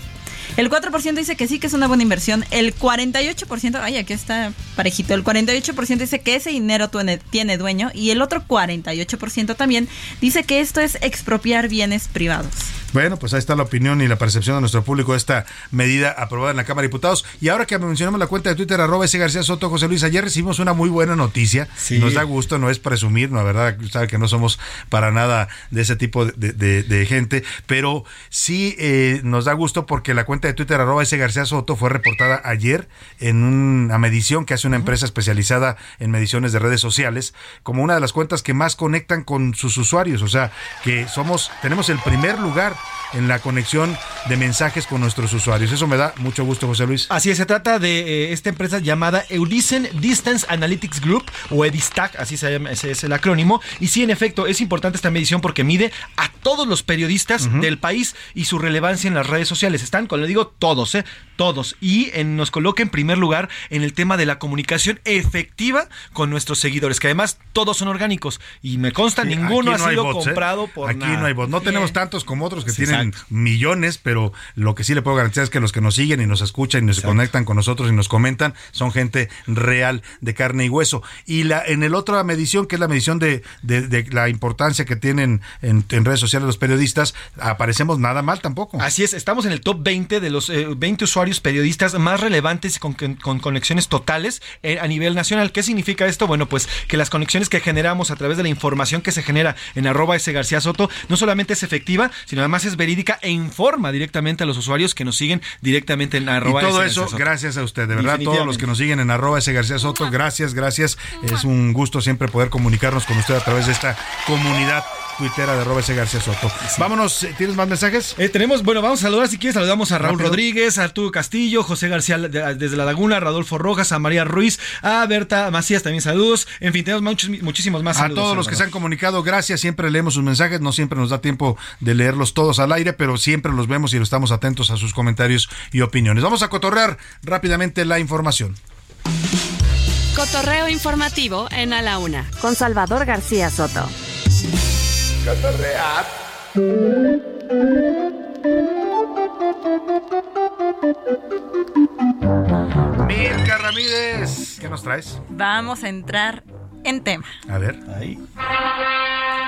Speaker 20: El 4% dice que sí, que es una buena inversión. El 48%, ay, aquí está parejito. El 48% dice que ese dinero tiene, dueño. Y el otro 48% también dice que esto es expropiar bienes privados.
Speaker 6: Bueno, pues ahí está la opinión y la percepción de nuestro público de esta medida aprobada en la Cámara de Diputados. Y ahora que mencionamos la cuenta de Twitter, arroba ese García Soto, José Luis, ayer recibimos una muy buena noticia.
Speaker 5: Sí.
Speaker 6: Nos da gusto, no es presumir, no, la verdad, sabe que no somos para nada de ese tipo de, de- de gente, pero sí eh, nos da gusto porque la cuenta de Twitter, arroba ese García Soto, fue reportada ayer en una medición que hace una empresa especializada en mediciones de redes sociales, como una de las cuentas que más conectan con sus usuarios. O sea, que somos, tenemos el primer lugar en la conexión de mensajes con nuestros usuarios. Eso me da mucho gusto, José Luis.
Speaker 5: Así es, se trata de eh, esta empresa llamada Eulisen Distance Analytics Group o EDISTAC, así se llama, ese es el acrónimo. Y sí, en efecto, es importante esta medición porque mide a todos los periodistas del país y su relevancia en las redes sociales. Están, cuando digo todos, ¿eh? Todos. Y en- nos coloca en primer lugar en el tema de la comunicación efectiva con nuestros seguidores, que además todos son orgánicos. Y me consta,
Speaker 6: Sí,
Speaker 5: ninguno ha sido
Speaker 6: bots, ¿eh?
Speaker 5: comprado por
Speaker 6: Aquí
Speaker 5: nada.
Speaker 6: no hay bots. No tenemos tantos como otros que Tienen
Speaker 5: exacto.
Speaker 6: millones, pero lo que sí le puedo garantizar es que los que nos siguen y nos escuchan y nos conectan con nosotros y nos comentan son gente real de carne y hueso. Y la en el otra medición, que es la medición de, de- de la importancia que tienen en, en redes sociales los periodistas, aparecemos nada mal tampoco.
Speaker 5: Así es, estamos en el top 20 de los eh, 20 usuarios periodistas más relevantes con, con- con conexiones totales eh, a nivel nacional. ¿Qué significa esto? Bueno, pues que las conexiones que generamos a través de la información que se genera en arroba ese García Soto no solamente es efectiva, sino además es verídica e informa directamente a los usuarios que nos siguen directamente en
Speaker 6: Y
Speaker 5: arroba
Speaker 6: todo
Speaker 5: ese
Speaker 6: eso, gracias a usted, de verdad, todos los que nos siguen en arroba ese García Soto, gracias, gracias. Es un gusto siempre poder comunicarnos con usted a través de esta comunidad tuitera de arroba ese García Soto. Vámonos, eh, ¿tienes más mensajes?
Speaker 5: Eh, tenemos, bueno, vamos a saludar si quieres, saludamos a Raúl
Speaker 6: Rápido.
Speaker 5: Rodríguez, a Arturo Castillo, José García de- desde La Laguna, a Rodolfo Rojas, a María Ruiz, a Berta Macías también saludos. En fin, tenemos muchos, muchísimos más
Speaker 6: A
Speaker 5: saludos.
Speaker 6: todos los que se han comunicado, gracias. Siempre leemos sus mensajes. No siempre nos da tiempo de leerlos todos al aire, pero siempre los vemos y estamos atentos a sus comentarios y opiniones. Vamos a cotorrear rápidamente la información.
Speaker 3: Cotorreo informativo en A la Una, con Salvador García Soto.
Speaker 6: Milka Ramírez, ¿qué nos traes?
Speaker 21: Vamos a entrar en tema.
Speaker 6: A ver. Ahí.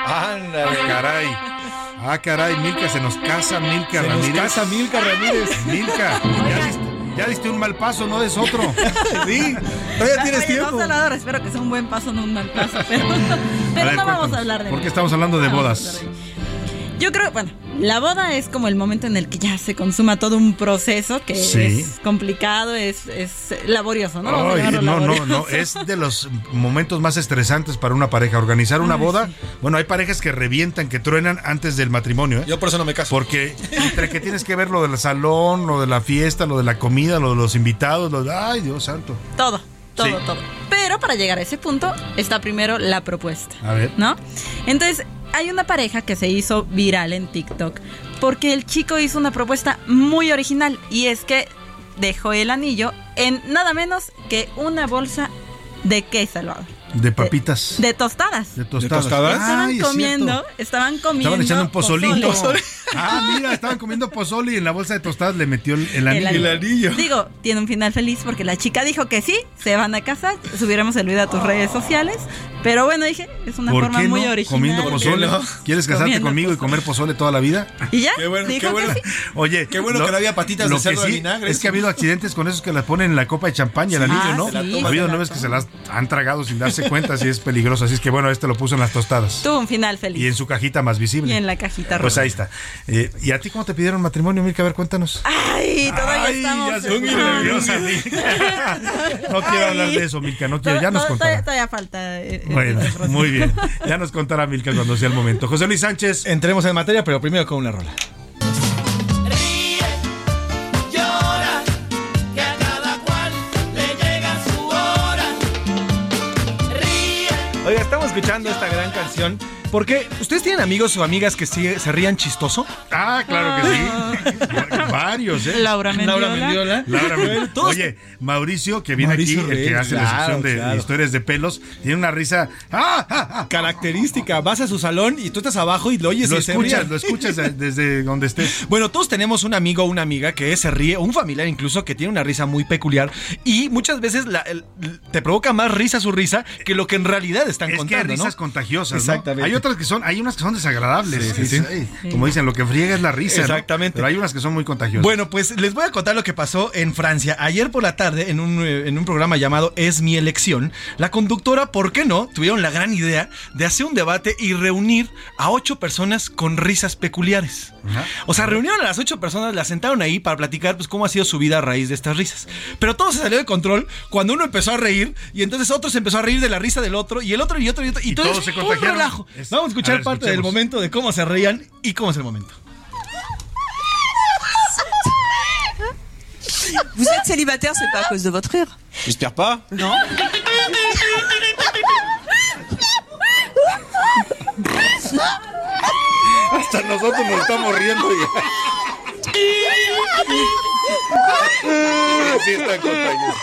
Speaker 6: Ándale. caray. Ah, caray, Milka, se nos casa Milka
Speaker 5: Se nos
Speaker 6: Ramírez.
Speaker 5: casa Milka Ramírez.
Speaker 6: Milka, ya diste, ya diste un mal paso, no des otro.
Speaker 5: sí, todavía tienes
Speaker 21: Oye,
Speaker 5: tiempo.
Speaker 21: no, Salvador, espero que sea un buen paso, no un mal paso. Pero, pero
Speaker 6: A ver,
Speaker 21: no vamos a hablar de
Speaker 6: ¿Por qué estamos hablando de
Speaker 21: Vamos a
Speaker 6: bodas?
Speaker 21: Yo creo, bueno, la boda es como el momento en el que ya se consuma todo un proceso que
Speaker 6: Sí.
Speaker 21: es complicado, es, es laborioso, ¿no?
Speaker 6: Ay, no, no, no, es de los momentos más estresantes para una pareja. Organizar una
Speaker 21: Ay,
Speaker 6: boda,
Speaker 21: sí.
Speaker 6: bueno, hay parejas que revientan, que truenan antes del matrimonio. ¿eh?
Speaker 5: Yo por eso no me caso.
Speaker 6: Porque entre que tienes que ver lo del salón, lo de la fiesta, lo de la comida, lo de los invitados, lo de... Ay, Dios santo.
Speaker 21: Todo, todo,
Speaker 6: Sí.
Speaker 21: todo. Pero para llegar a ese punto está primero la propuesta.
Speaker 6: A ver.
Speaker 21: ¿No? Entonces, hay una pareja que se hizo viral en TikTok porque el chico hizo una propuesta muy original y es que dejó el anillo en nada menos que una bolsa de qué, Salvador.
Speaker 6: De papitas.
Speaker 21: De tostadas.
Speaker 6: De tostadas.
Speaker 21: Estaban
Speaker 6: Ay, es
Speaker 21: comiendo, estaban comiendo.
Speaker 6: Estaban echando un pozolito.
Speaker 21: pozole.
Speaker 6: Ah, mira, estaban comiendo pozole y en la bolsa de tostadas le metió el, el anillo.
Speaker 21: El anillo. Digo, tiene un final feliz porque la chica dijo que sí, se van a casar. Subiremos el video a tus redes sociales. Pero bueno, dije, es una
Speaker 6: ¿Por
Speaker 21: forma muy original.
Speaker 6: Comiendo pozole. ¿Quieres casarte
Speaker 21: Comiendo
Speaker 6: conmigo y comer pozole toda la vida?
Speaker 21: Y ya,
Speaker 5: Qué bueno,
Speaker 21: dijo
Speaker 5: qué bueno.
Speaker 21: que sí.
Speaker 6: Oye,
Speaker 5: Qué bueno que no había patitas
Speaker 6: lo
Speaker 5: de cerdo
Speaker 6: que
Speaker 5: de vinagre.
Speaker 6: Es que ha habido accidentes con esos que las ponen en la copa de champaña, el anillo,
Speaker 21: Ah,
Speaker 6: ¿no?
Speaker 21: sí,
Speaker 6: ha habido nueve que se las han tragado sin darse cuenta si es peligroso. Así es que bueno, este lo puso en las tostadas.
Speaker 21: Tuvo un final feliz.
Speaker 6: Y en su cajita más visible.
Speaker 21: Y en la cajita
Speaker 6: Pues
Speaker 21: roja.
Speaker 6: ahí está. Eh, ¿Y a ti cómo te pidieron matrimonio, Mirka? A ver, cuéntanos.
Speaker 21: Ay, todavía
Speaker 6: Ay,
Speaker 21: estamos.
Speaker 6: ya nerviosa. No quiero hablar de eso, Milka, no quiero. Ya nos contará.
Speaker 21: todavía falta. eh, eh,
Speaker 6: Bueno, muy bien. Ya nos contará Milka cuando sea el momento. José Luis Sánchez.
Speaker 5: Entremos en materia, pero primero con una rola. Escuchando esta gran canción. Porque, ¿ustedes tienen amigos o amigas que sí- se rían chistoso?
Speaker 6: Ah, claro que sí. Varios, ¿eh?
Speaker 21: Laura Mendiola.
Speaker 5: Laura Mendiola.
Speaker 6: Laura Mendiola.
Speaker 5: Todos-
Speaker 6: Oye, Mauricio, que viene
Speaker 5: Mauricio
Speaker 6: aquí, el que hace la
Speaker 5: claro,
Speaker 6: sección de
Speaker 5: claro.
Speaker 6: historias de pelos, tiene una risa. ¡Ah! ah, ah!
Speaker 5: Característica, vas a su salón y tú estás abajo y lo oyes
Speaker 6: Lo
Speaker 5: y se
Speaker 6: escuchas,
Speaker 5: ríe.
Speaker 6: lo escuchas de- desde donde estés.
Speaker 5: Bueno, todos tenemos un amigo o una amiga que se ríe, o un familiar incluso, que tiene una risa muy peculiar y muchas veces la- el- te provoca más risa su risa que lo que en realidad están
Speaker 6: Es que hay
Speaker 5: contando,
Speaker 6: risas
Speaker 5: ¿no?
Speaker 6: contagiosas, ¿no?
Speaker 5: Exactamente.
Speaker 6: Hay otras que son, hay unas que son desagradables.
Speaker 5: Sí, sí, sí.
Speaker 6: Ay, Como dicen, lo que friega es la risa. ¿no?
Speaker 5: Exactamente.
Speaker 6: Pero hay unas que son muy contagiosas.
Speaker 5: Bueno, pues les voy a contar lo que pasó en Francia. Ayer por la tarde, en un, eh, en un programa llamado Es mi elección, la conductora, ¿por qué no? Tuvieron la gran idea de hacer un debate y reunir a ocho personas con risas peculiares.
Speaker 6: Ajá.
Speaker 5: O sea, reunieron a las ocho personas, las sentaron ahí para platicar pues cómo ha sido su vida a raíz de estas risas. Pero todo se salió de control cuando uno empezó a reír y entonces otro se empezó a reír de la risa del otro y el otro y otro y otro. Y,
Speaker 6: Y
Speaker 5: todo es
Speaker 6: se
Speaker 5: un relajo. Vamos a escuchar
Speaker 6: a ver,
Speaker 5: parte del momento de cómo se reían y cómo es el momento.
Speaker 22: Vous êtes célibataire, c'est pas à cause de votre rire.
Speaker 23: J'espère pas.
Speaker 22: Non.
Speaker 6: Hasta nosotros nos estamos riendo ya. Sí están contagiosas.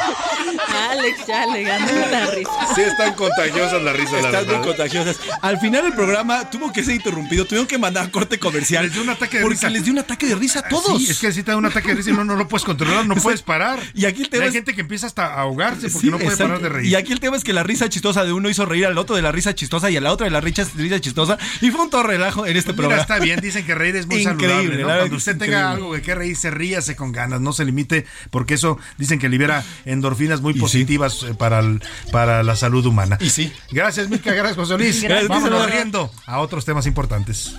Speaker 20: Alex ya le ganó la risa.
Speaker 6: Sí están contagiosas las risas, la
Speaker 5: Están muy contagiosas. Al final el programa tuvo que ser interrumpido, tuvieron que mandar a corte comercial.
Speaker 6: Les dio un ataque de
Speaker 5: porque
Speaker 6: risa.
Speaker 5: les dio un ataque de risa a todos.
Speaker 6: Sí, es que si te da un ataque de risa y no, no lo puedes controlar, no puedes parar.
Speaker 5: Y aquí el tema
Speaker 6: hay
Speaker 5: es-
Speaker 6: gente que empieza hasta a ahogarse porque
Speaker 5: Sí,
Speaker 6: no puede
Speaker 5: exacto.
Speaker 6: parar de reír.
Speaker 5: Y aquí el tema es que la risa chistosa de uno hizo reír al otro de la risa chistosa y a la otra de la risa, risa chistosa. Y fue un todo relajo en este
Speaker 6: Pues Mira,
Speaker 5: programa.
Speaker 6: está bien, dicen que reír es muy
Speaker 5: Increíble,
Speaker 6: saludable. ¿no? Cuando
Speaker 5: que
Speaker 6: usted tenga algo de qué reírse, ríase con ganas, no se limite, porque eso dicen que libera endorfinas muy positivas eh, para, el- para la salud humana.
Speaker 5: Y sí.
Speaker 6: Gracias, Mica, gracias, José Luis.
Speaker 5: Gracias.
Speaker 6: Vámonos riendo a otros temas importantes.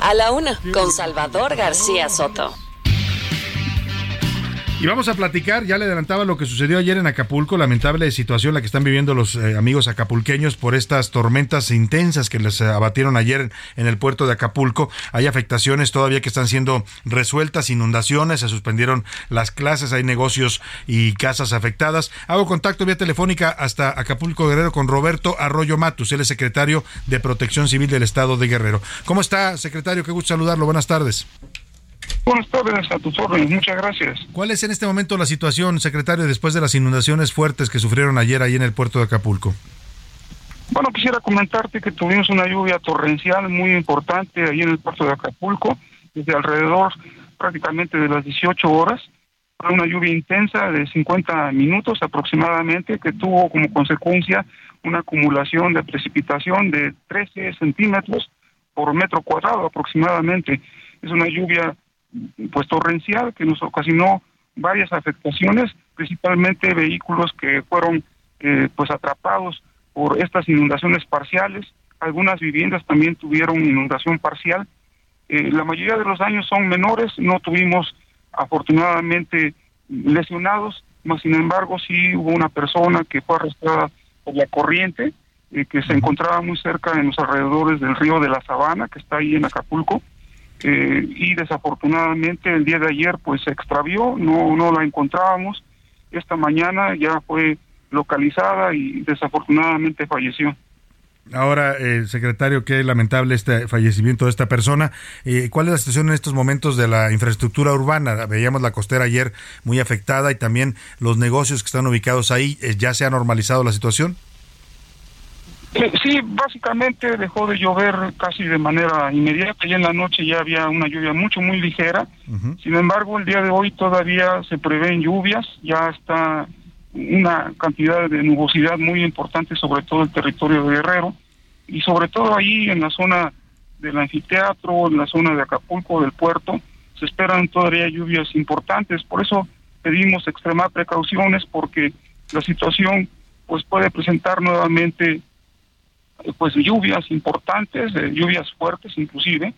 Speaker 3: A la una, con Salvador García Soto.
Speaker 6: Y vamos a platicar, ya le adelantaba lo que sucedió ayer en Acapulco, lamentable situación la que están viviendo los eh, amigos acapulqueños por estas tormentas intensas que les eh, abatieron ayer en el puerto de Acapulco. Hay afectaciones todavía que están siendo resueltas, inundaciones, se suspendieron las clases, hay negocios y casas afectadas. Hago contacto vía telefónica hasta Acapulco Guerrero con Roberto Arroyo Matus, él es secretario de Protección Civil del Estado de Guerrero. ¿Cómo está, secretario? Qué gusto saludarlo. Buenas tardes.
Speaker 24: Buenas tardes, a tus órdenes, muchas gracias.
Speaker 6: ¿Cuál es en este momento la situación, secretario, después de las inundaciones fuertes que sufrieron ayer ahí en el puerto de Acapulco?
Speaker 24: Bueno, quisiera comentarte que tuvimos una lluvia torrencial muy importante ahí en el puerto de Acapulco, desde alrededor prácticamente de las 18 horas. Fue una lluvia intensa de 50 minutos aproximadamente que tuvo como consecuencia una acumulación de precipitación de 13 centímetros por metro cuadrado aproximadamente. Es una lluvia pues torrencial que nos ocasionó varias afectaciones, principalmente vehículos que fueron eh, pues atrapados por estas inundaciones parciales. Algunas viviendas también tuvieron inundación parcial. Eh, la mayoría de los daños son menores, no tuvimos afortunadamente lesionados, mas sin embargo sí hubo una persona que fue arrastrada por la corriente, eh, que se encontraba muy cerca en los alrededores del río de la Sabana, que está ahí en Acapulco, eh, y desafortunadamente el día de ayer pues se extravió, no, no la encontrábamos, esta mañana ya fue localizada y desafortunadamente falleció.
Speaker 6: Ahora, eh, secretario, qué lamentable este fallecimiento de esta persona. Eh, ¿Cuál es la situación en estos momentos de la infraestructura urbana? Veíamos la costera ayer muy afectada y también los negocios que están ubicados ahí. Eh, ¿Ya se ha normalizado la situación?
Speaker 24: Sí, básicamente dejó de llover casi de manera inmediata. Ya en la noche ya había una lluvia mucho, muy ligera. Sin embargo, el día de hoy todavía se prevén lluvias. Ya está una cantidad de nubosidad muy importante sobre todo el territorio de Guerrero y sobre todo ahí en la zona del anfiteatro, en la zona de Acapulco, del puerto, se esperan todavía lluvias importantes. Por eso pedimos extremar precauciones porque la situación pues puede presentar nuevamente pues lluvias importantes, eh, lluvias fuertes inclusive.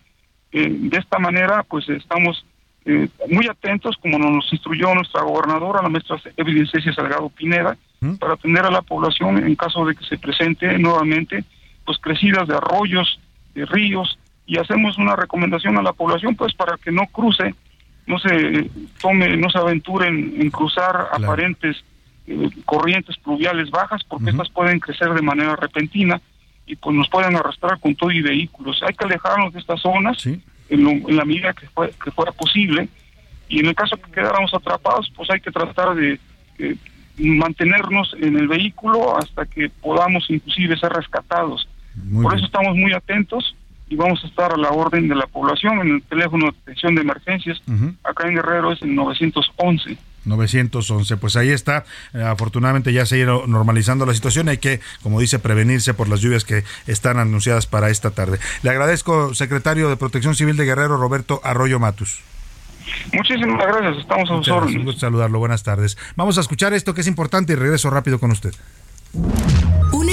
Speaker 24: Eh, de esta manera pues estamos eh, muy atentos, como nos instruyó nuestra gobernadora, la maestra Evidencia Salgado Pineda, para atender a la población en caso de que se presente nuevamente pues crecidas de arroyos, de ríos, y hacemos una recomendación a la población pues para que no cruce, no se tome, no se aventure en, cruzar aparentes eh, corrientes pluviales bajas, porque estas pueden crecer de manera repentina y pues nos pueden arrastrar con todo y vehículos. Hay que alejarnos de estas zonas en, lo- en la medida que, fue- que fuera posible y en el caso que quedáramos atrapados, pues hay que tratar de eh, mantenernos en el vehículo hasta que podamos inclusive ser rescatados. Por eso estamos muy atentos y vamos a estar a la orden de la población en el teléfono de atención de emergencias. Acá en Guerrero es el 911.
Speaker 6: 911, pues ahí está. Eh, afortunadamente ya se ha ido normalizando la situación. Hay que, como dice, prevenirse por las lluvias que están anunciadas para esta tarde. Le agradezco, secretario de Protección Civil de Guerrero, Roberto Arroyo Matus.
Speaker 24: Muchísimas gracias, estamos a sus órdenes.
Speaker 6: un gusto saludarlo. Buenas tardes. Vamos a escuchar esto que es importante y regreso rápido con usted.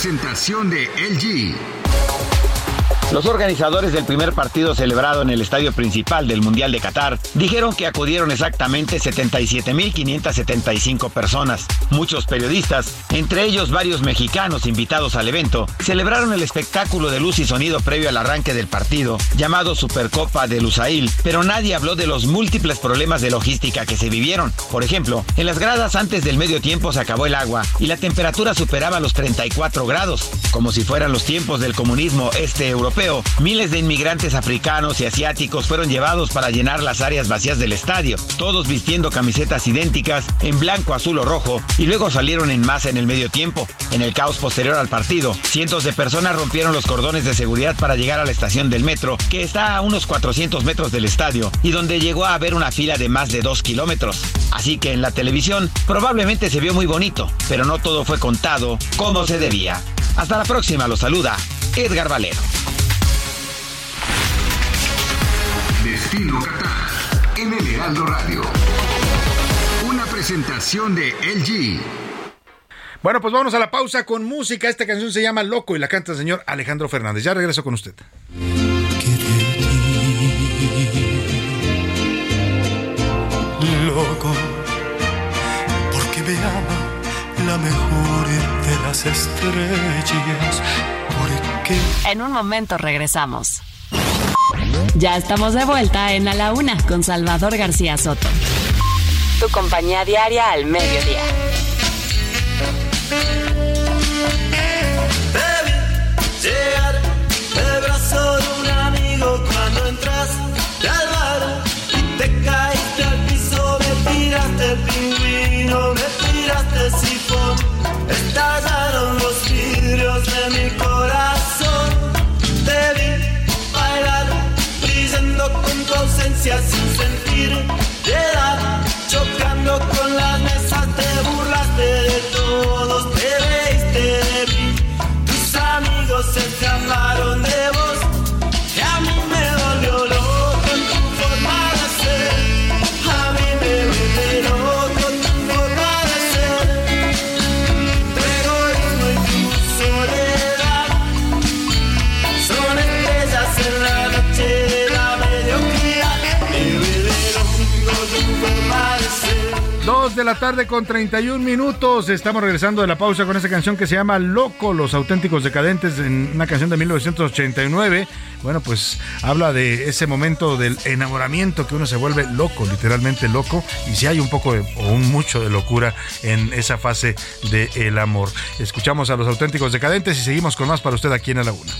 Speaker 25: Presentación de LG.
Speaker 26: Los organizadores del primer partido celebrado en el estadio principal del Mundial de Qatar dijeron que acudieron exactamente 77.575 personas. Muchos periodistas, entre ellos varios mexicanos invitados al evento, celebraron el espectáculo de luz y sonido previo al arranque del partido, llamado Supercopa de Lusail, pero nadie habló de los múltiples problemas de logística que se vivieron. Por ejemplo, en las gradas antes del medio tiempo se acabó el agua y la temperatura superaba los 34 grados, como si fueran los tiempos del comunismo este europeo miles de inmigrantes africanos y asiáticos fueron llevados para llenar las áreas vacías del estadio, todos vistiendo camisetas idénticas en blanco, azul o rojo, y luego salieron en masa en el medio tiempo. En el caos posterior al partido, cientos de personas rompieron los cordones de seguridad para llegar a la estación del metro, que está a unos 400 metros del estadio, y donde llegó a haber una fila de más de 2 kilómetros. Así que en la televisión probablemente se vio muy bonito, pero no todo fue contado como se debía. Hasta la próxima, los saluda Edgar Valero.
Speaker 25: Destino Qatar en el Heraldo Radio. Una presentación de LG.
Speaker 6: Bueno, pues vámonos a la pausa con música. Esta canción se llama Loco y la canta el señor Alejandro Fernández. Ya regreso con usted.
Speaker 27: Loco, porque me ama la mejor de las estrellas.
Speaker 11: En un momento regresamos. Ya estamos de vuelta en A la Una con Salvador García Soto. Tu compañía diaria al mediodía.
Speaker 14: Te vi llegar de brazo de un amigo cuando entraste al bar y te caíste al piso, me tiraste el pingüino, me tiraste el sifón, estallaron los vidrios de mi corazón. Ausencia sin sentir la
Speaker 6: tarde con 31 minutos. Estamos regresando de la pausa con esa canción que se llama Loco, los auténticos decadentes, en una canción de 1989. Bueno, pues habla de ese momento del enamoramiento que uno se vuelve loco, literalmente loco, y si hay un poco de, o un mucho de locura en esa fase del amor. Escuchamos a los auténticos decadentes y seguimos con más para usted aquí en la Laguna.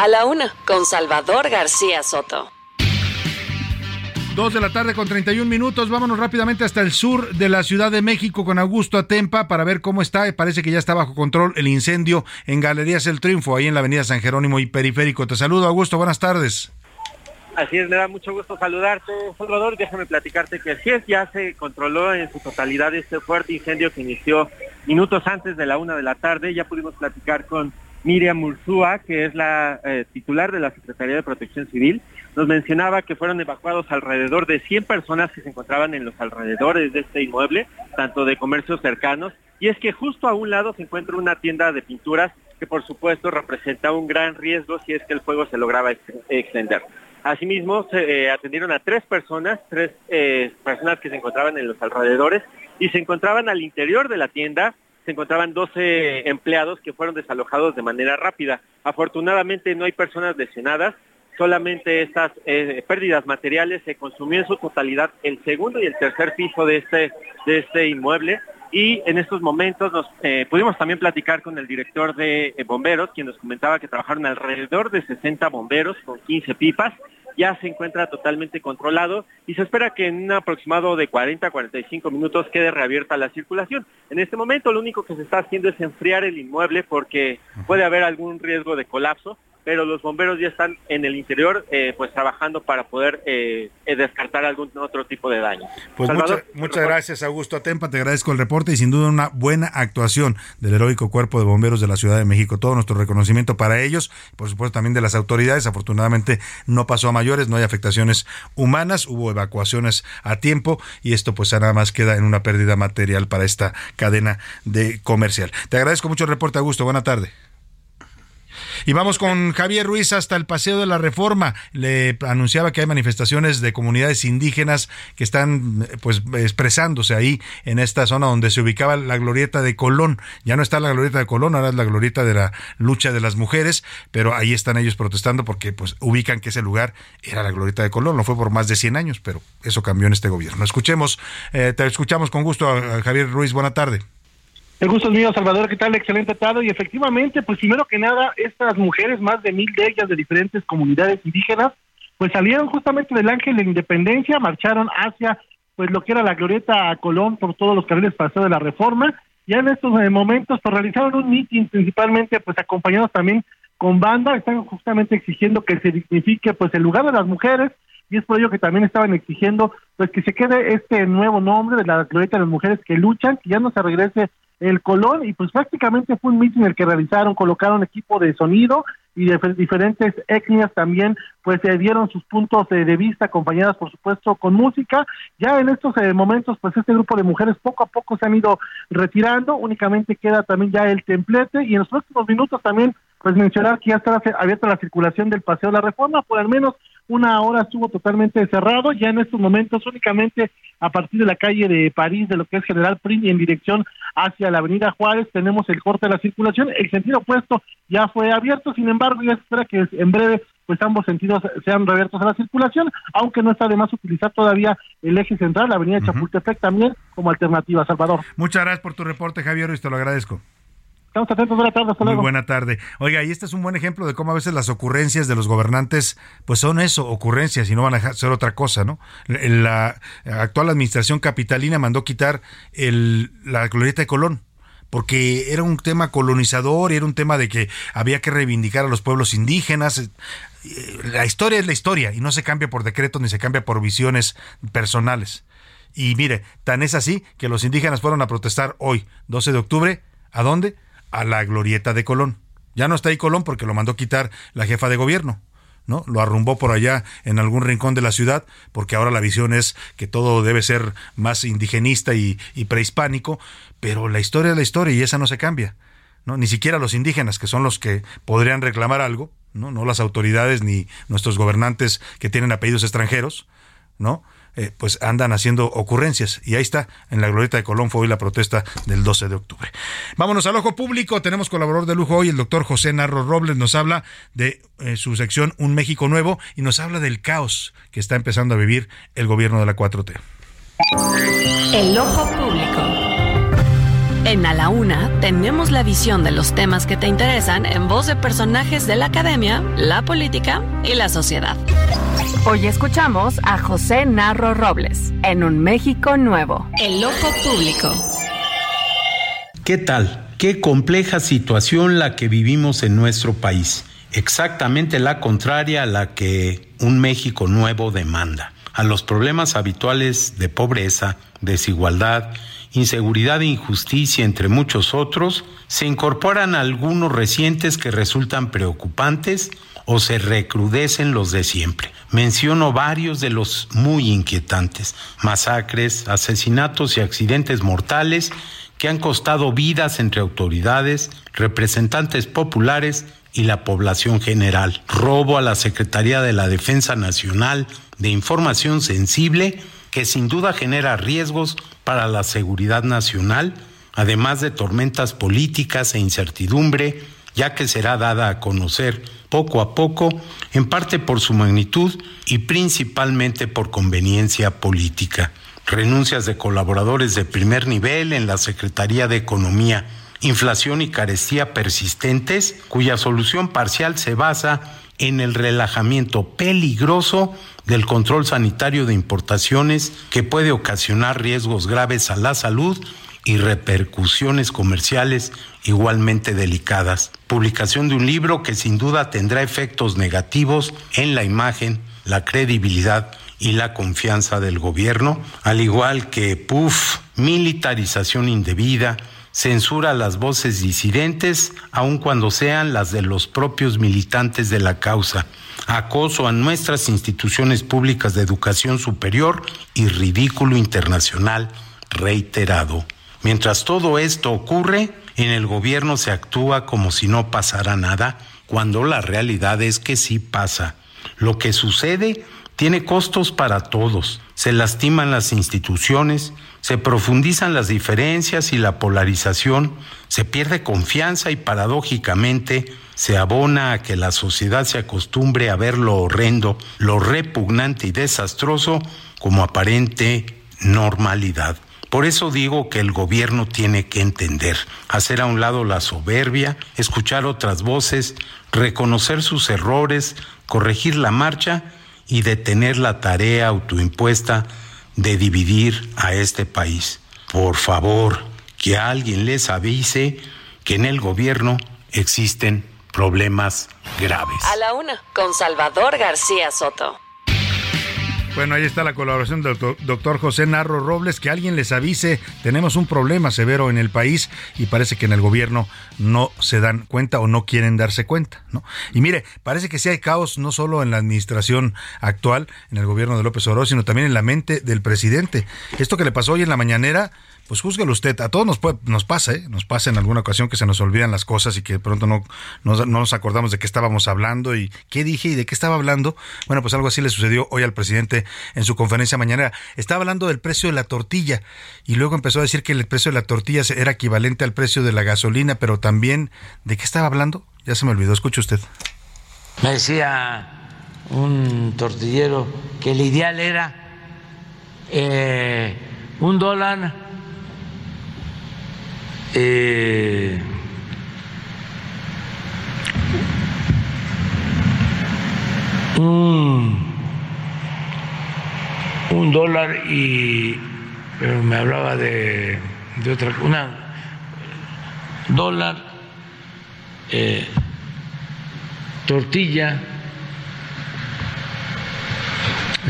Speaker 14: A
Speaker 3: la una, con Salvador García Soto.
Speaker 6: Dos de la tarde con 31 minutos. Vámonos rápidamente hasta el sur de la Ciudad de México con Augusto Atempa para ver cómo está. Parece que ya está bajo control el incendio en Galerías El Triunfo, ahí en la Avenida San Jerónimo y Periférico. Te saludo, Augusto. Buenas tardes.
Speaker 10: Así es, me da mucho gusto saludarte, Salvador. Déjame platicarte que sí es, ya se controló en su totalidad este fuerte incendio que inició minutos antes de la una de la tarde. Ya pudimos platicar con Miriam Ursúa, que es la eh, titular de la Secretaría de Protección Civil. Nos mencionaba que fueron evacuados alrededor de 100 personas que se encontraban en los alrededores de este inmueble, tanto de comercios cercanos. Y es que justo a un lado se encuentra una tienda de pinturas que por supuesto representa un gran riesgo si es que el fuego se lograba ex- extender. Asimismo, se eh, atendieron a tres personas, tres eh, personas que se encontraban en los alrededores y se encontraban al interior de la tienda, se encontraban 12 empleados que fueron desalojados de manera rápida. Afortunadamente no hay personas lesionadas, solamente estas eh, pérdidas materiales se consumió en su totalidad el segundo y el tercer piso de este, de este inmueble. Y en estos momentos nos eh, pudimos también platicar con el director de eh, bomberos, quien nos comentaba que trabajaron alrededor de 60 bomberos con 15 pipas ya se encuentra totalmente controlado y se espera que en un aproximado de 40 a 45 minutos quede reabierta la circulación. En este momento lo único que se está haciendo es enfriar el inmueble porque puede haber algún riesgo de colapso pero los bomberos ya están en el interior eh, pues trabajando para poder eh, eh, descartar algún otro tipo de daño.
Speaker 6: Pues muchas, muchas gracias Augusto Atempa, te agradezco el reporte y sin duda una buena actuación del heroico cuerpo de bomberos de la Ciudad de México. Todo nuestro reconocimiento para ellos, por supuesto también de las autoridades. Afortunadamente no pasó a mayores, no hay afectaciones humanas, hubo evacuaciones a tiempo y esto pues nada más queda en una pérdida material para esta cadena de comercial. Te agradezco mucho el reporte Augusto, buena tarde. Y vamos con Javier Ruiz hasta el Paseo de la Reforma. Le anunciaba que hay manifestaciones de comunidades indígenas que están pues expresándose ahí en esta zona donde se ubicaba la glorieta de Colón. Ya no está la glorieta de Colón, ahora es la glorieta de la lucha de las mujeres, pero ahí están ellos protestando porque pues ubican que ese lugar era la glorieta de Colón. No fue por más de 100 años, pero eso cambió en este gobierno. Escuchemos, eh, te escuchamos con gusto, Javier Ruiz. Buena tarde.
Speaker 28: El gusto es mío, Salvador. ¿Qué tal? Excelente tarde. Y efectivamente, pues primero que nada, estas mujeres, más de mil de ellas de diferentes comunidades indígenas, pues salieron justamente del Ángel de Independencia, marcharon hacia pues lo que era la glorieta Colón por todos los carriles pasados de la Reforma. Ya en estos eh, momentos pues realizaron un mitin principalmente pues acompañados también con banda, están justamente exigiendo que se dignifique pues el lugar de las mujeres y es por ello que también estaban exigiendo pues que se quede este nuevo nombre de la glorieta de las mujeres que luchan, que ya no se regrese el Colón y pues prácticamente fue un meeting el que realizaron, colocaron equipo de sonido y de diferentes etnias también pues se dieron sus puntos de vista acompañadas por supuesto con música. Ya en estos eh, momentos pues este grupo de mujeres poco a poco se han ido retirando únicamente queda también ya el templete y en los próximos minutos también pues mencionar que ya estará abierta la circulación del paseo de la reforma por al menos una hora estuvo totalmente cerrado, ya en estos momentos únicamente a partir de la calle de París, de lo que es General Prim, en dirección hacia la avenida Juárez, tenemos el corte de la circulación, el sentido opuesto ya fue abierto, sin embargo, ya se espera que en breve pues ambos sentidos sean reabiertos a la circulación, aunque no está de más utilizar todavía el eje central, la avenida Chapultepec también como alternativa, Salvador.
Speaker 6: Muchas gracias por tu reporte, Javier, y te lo agradezco.
Speaker 28: Estamos atentos, buena tarde, hasta
Speaker 6: Muy buena tarde. Oiga, y este es un buen ejemplo de cómo a veces las ocurrencias de los gobernantes, pues son eso, ocurrencias y no van a ser otra cosa, ¿no? La actual administración capitalina mandó quitar el, la glorieta de Colón porque era un tema colonizador, era un tema de que había que reivindicar a los pueblos indígenas. La historia es la historia y no se cambia por decreto ni se cambia por visiones personales. Y mire, tan es así que los indígenas fueron a protestar hoy, 12 de octubre, ¿a dónde? A la glorieta de Colón. Ya no está ahí Colón porque lo mandó quitar la jefa de gobierno. ¿no? Lo arrumbó por allá en algún rincón de la ciudad, porque ahora la visión es que todo debe ser más indigenista y, prehispánico, pero la historia es la historia y esa no se cambia. ¿no? Ni siquiera los indígenas, que son los que podrían reclamar algo, ¿no? no las autoridades ni nuestros gobernantes que tienen apellidos extranjeros, ¿no? Eh, pues andan haciendo ocurrencias. Y ahí está, en la glorieta de Colón fue hoy la protesta del 12 de octubre. Vámonos al ojo público. Tenemos colaborador de lujo hoy, el doctor José Narro Robles. Nos habla de eh, su sección Un México Nuevo y nos habla del caos que está empezando a vivir el gobierno de la 4T.
Speaker 11: El ojo público. En A la Una tenemos la visión de los temas que te interesan en voz de personajes de la academia, la política y la sociedad. Hoy escuchamos a José Narro Robles en Un México Nuevo. El ojo público.
Speaker 29: ¿Qué tal? Qué compleja situación la que vivimos en nuestro país. Exactamente la contraria a la que un México nuevo demanda. A los problemas habituales de pobreza, desigualdad, inseguridad e injusticia, entre muchos otros, se incorporan algunos recientes que resultan preocupantes o se recrudecen los de siempre. Menciono varios de los muy inquietantes, masacres, asesinatos y accidentes mortales que han costado vidas entre autoridades, representantes populares y la población general, robo a la Secretaría de la Defensa Nacional de información sensible que sin duda genera riesgos para la seguridad nacional, además de tormentas políticas e incertidumbre, ya que será dada a conocer poco a poco, en parte por su magnitud y principalmente por conveniencia política. Renuncias de colaboradores de primer nivel en la Secretaría de Economía, inflación y carestía persistentes, cuya solución parcial se basa en el relajamiento peligroso del control sanitario de importaciones que puede ocasionar riesgos graves a la salud y repercusiones comerciales igualmente delicadas. Publicación de un libro que sin duda tendrá efectos negativos en la imagen, la credibilidad y la confianza del gobierno, al igual que, puff, militarización indebida, censura a las voces disidentes, aun cuando sean las de los propios militantes de la causa, acoso a nuestras instituciones públicas de educación superior y ridículo internacional reiterado. Mientras todo esto ocurre, en el gobierno se actúa como si no pasara nada, cuando la realidad es que sí pasa. Lo que sucede tiene costos para todos. Se lastiman las instituciones, se profundizan las diferencias y la polarización, se pierde confianza y paradójicamente se abona a que la sociedad se acostumbre a ver lo horrendo, lo repugnante y desastroso como aparente normalidad. Por eso digo que el gobierno tiene que entender, hacer a un lado la soberbia, escuchar otras voces, reconocer sus errores, corregir la marcha y detener la tarea autoimpuesta de dividir a este país. Por favor, que alguien les avise que en el gobierno existen problemas graves.
Speaker 3: A la una, con Salvador García Soto.
Speaker 6: Bueno, ahí está la colaboración del doctor José Narro Robles. Que alguien les avise, tenemos un problema severo en el país y parece que en el gobierno no se dan cuenta o no quieren darse cuenta. ¿no? Y mire, parece que sí hay caos no solo en la administración actual, en el gobierno de López Obrador, sino también en la mente del presidente. Esto que le pasó hoy en la mañanera pues júzguelo usted. A todos nos, puede, nos pasa, ¿eh? nos pasa en alguna ocasión que se nos olvidan las cosas y que de pronto no, no, nos acordamos de qué estábamos hablando y qué dije y de qué estaba hablando. Bueno, pues algo así le sucedió hoy al presidente en su conferencia mañana. Estaba hablando del precio de la tortilla y luego empezó a decir que el precio de la tortilla era equivalente al precio de la gasolina, pero también, ¿de qué estaba hablando? Ya se me olvidó, escuche usted.
Speaker 30: Me decía un tortillero que el ideal era eh, un dólar eh, un, un, dólar y pero me hablaba de, de otra una dólar eh, tortilla.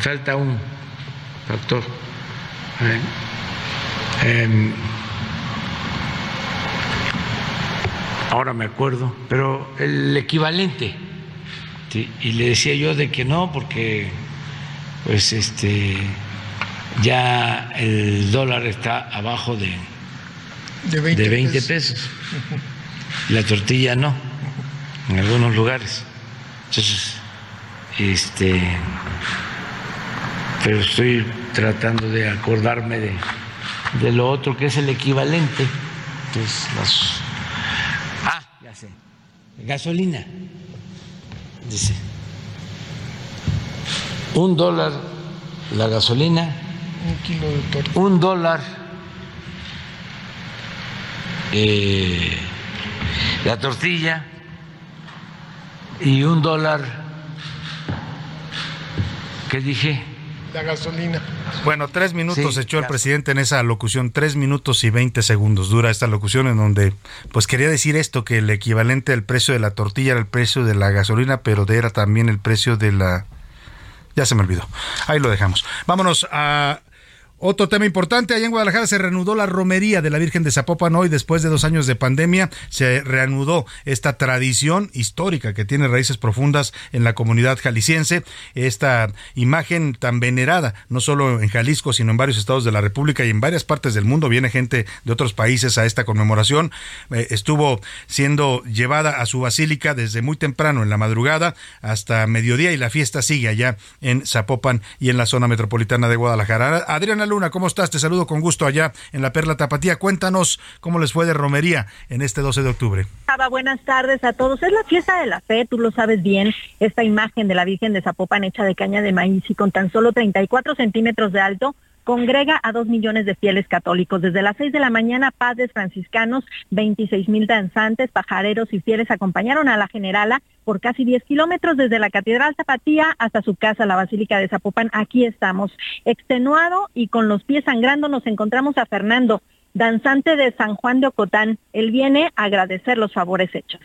Speaker 30: Falta un factor. Eh, ahora me acuerdo, pero el equivalente. Y le decía yo de que no, porque pues este ya el dólar está abajo de, de 20, pesos. La tortilla no, en algunos lugares. Entonces, este, pero estoy tratando de acordarme de, de lo otro que es el equivalente. Entonces, las gasolina. Dice, un dólar la gasolina,
Speaker 31: un kilo de tortilla.
Speaker 30: Un dólar eh, la tortilla y un dólar, ¿qué dije?
Speaker 31: La gasolina.
Speaker 6: Bueno, tres minutos echó el presidente en esa locución, tres minutos y veinte segundos dura esta locución en donde pues quería decir esto, que el equivalente al precio de la tortilla era el precio de la gasolina, pero era también el precio de la... Ya se me olvidó. Ahí lo dejamos. Vámonos a otro tema importante, allá en Guadalajara se reanudó la romería de la Virgen de Zapopan hoy, después de dos años de pandemia, se reanudó esta tradición histórica que tiene raíces profundas en la comunidad jalisciense, esta imagen tan venerada, no solo en Jalisco, sino en varios estados de la República y en varias partes del mundo, viene gente de otros países a esta conmemoración, eh, estuvo siendo llevada a su basílica desde muy temprano en la madrugada hasta mediodía y la fiesta sigue allá en Zapopan y en la zona metropolitana de Guadalajara. Adriana Luna, ¿cómo estás? Te saludo con gusto allá en la Perla Tapatía. Cuéntanos cómo les fue de romería en este 12 de octubre.
Speaker 32: Buenas tardes a todos. Es la fiesta de la fe, tú lo sabes bien, esta imagen de la Virgen de Zapopan hecha de caña de maíz y con tan solo 34 centímetros de alto congrega a dos millones de fieles católicos. Desde las seis de la mañana, padres franciscanos, 26 mil danzantes, pajareros y fieles acompañaron a la generala por casi 10 kilómetros desde la Catedral Zapatía hasta su casa, la Basílica de Zapopan. Aquí estamos, extenuado y con los pies sangrando, nos encontramos a Fernando, danzante de San Juan de Ocotán. Él viene a agradecer los favores hechos.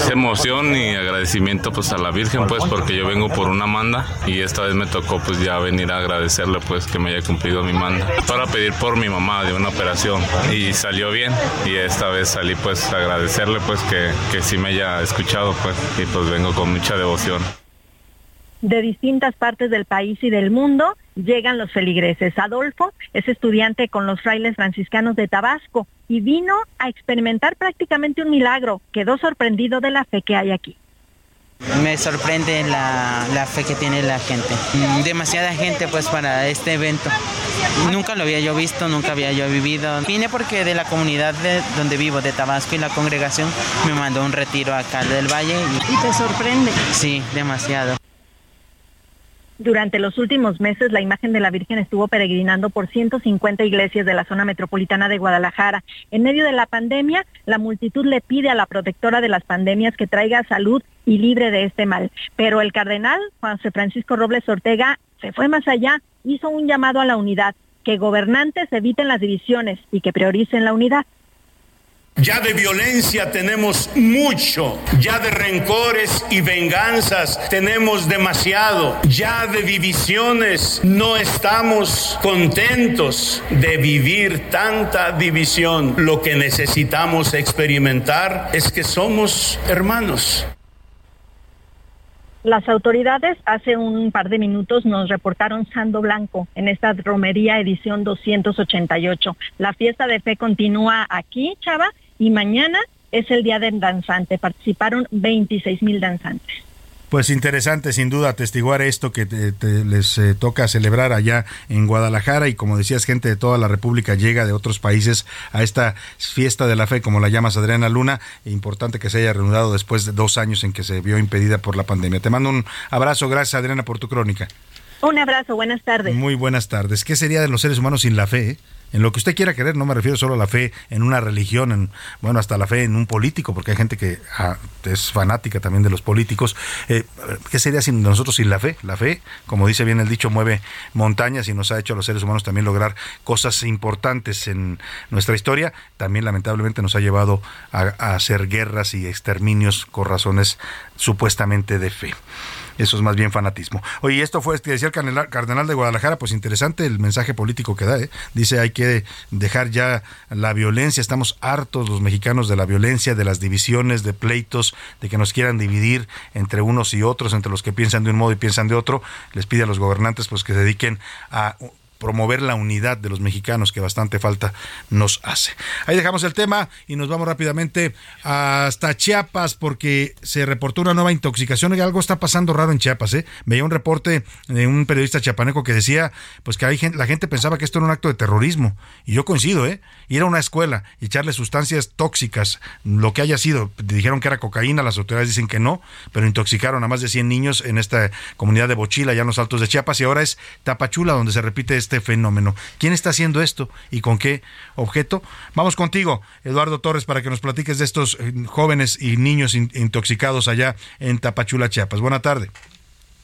Speaker 33: Es emoción y agradecimiento pues a la Virgen pues porque yo vengo por una manda y esta vez me tocó pues ya venir a agradecerle pues que me haya cumplido mi manda. Para pedir por mi mamá de una operación y salió bien y esta vez salí pues a agradecerle pues que, que sí me haya escuchado pues y pues vengo con mucha devoción.
Speaker 32: De distintas partes del país y del mundo llegan los feligreses. Adolfo es estudiante con los frailes franciscanos de Tabasco y vino a experimentar prácticamente un milagro. Quedó sorprendido de la fe que hay aquí.
Speaker 34: Me sorprende la, la, fe que tiene la gente. Demasiada gente pues para este evento. Nunca lo había yo visto, nunca había yo vivido. Vine porque de la comunidad de donde vivo, de Tabasco y la congregación, me mandó un retiro acá del Valle.
Speaker 32: ¿Y, ¿Y te sorprende?
Speaker 34: Sí, demasiado.
Speaker 32: Durante los últimos meses, la imagen de la Virgen estuvo peregrinando por 150 iglesias de la zona metropolitana de Guadalajara. En medio de la pandemia, la multitud le pide a la protectora de las pandemias que traiga salud y libre de este mal. Pero el cardenal Juan Francisco Robles Ortega se fue más allá, hizo un llamado a la unidad, que gobernantes eviten las divisiones y que prioricen la unidad.
Speaker 23: Ya de violencia tenemos mucho, ya de rencores y venganzas tenemos demasiado, ya de divisiones no estamos contentos de vivir tanta división. Lo que necesitamos experimentar es que somos hermanos.
Speaker 32: Las autoridades hace un par de minutos nos reportaron Sando Blanco en esta romería edición 288. La fiesta de fe continúa aquí, Chava, y mañana es el día del danzante. Participaron 26 mil danzantes.
Speaker 6: Pues interesante, sin duda, atestiguar esto que te, te, les eh, toca celebrar allá en Guadalajara y como decías, gente de toda la República llega de otros países a esta fiesta de la fe, como la llamas Adriana Luna. Importante que se haya reanudado después de dos años en que se vio impedida por la pandemia. Te mando un abrazo, gracias Adriana por tu crónica.
Speaker 32: Un abrazo, buenas tardes.
Speaker 6: Muy buenas tardes. ¿Qué sería de los seres humanos sin la fe? Eh? En lo que usted quiera querer, no me refiero solo a la fe en una religión, en, bueno, hasta la fe en un político, porque hay gente que ah, es fanática también de los políticos. Eh, ¿Qué sería sin nosotros sin la fe? La fe, como dice bien el dicho, mueve montañas y nos ha hecho a los seres humanos también lograr cosas importantes en nuestra historia. También lamentablemente nos ha llevado a, a hacer guerras y exterminios con razones supuestamente de fe. Eso es más bien fanatismo. Oye, esto fue, decía el cardenal, cardenal de Guadalajara, pues interesante el mensaje político que da. ¿eh? Dice, hay que dejar ya la violencia. Estamos hartos los mexicanos de la violencia, de las divisiones, de pleitos, de que nos quieran dividir entre unos y otros, entre los que piensan de un modo y piensan de otro. Les pide a los gobernantes pues que se dediquen a promover la unidad de los mexicanos que bastante falta nos hace. Ahí dejamos el tema y nos vamos rápidamente hasta Chiapas porque se reportó una nueva intoxicación y algo está pasando raro en Chiapas. ¿eh? Veía un reporte de un periodista chiapaneco que decía pues que hay gente, la gente pensaba que esto era un acto de terrorismo y yo coincido, ¿eh? ir a una escuela y echarle sustancias tóxicas, lo que haya sido, dijeron que era cocaína, las autoridades dicen que no, pero intoxicaron a más de 100 niños en esta comunidad de Bochila, allá en los altos de Chiapas y ahora es Tapachula donde se repite este este fenómeno. ¿Quién está haciendo esto y con qué objeto? Vamos contigo, Eduardo Torres, para que nos platiques de estos eh, jóvenes y niños intoxicados allá en Tapachula, Chiapas. Buena tarde.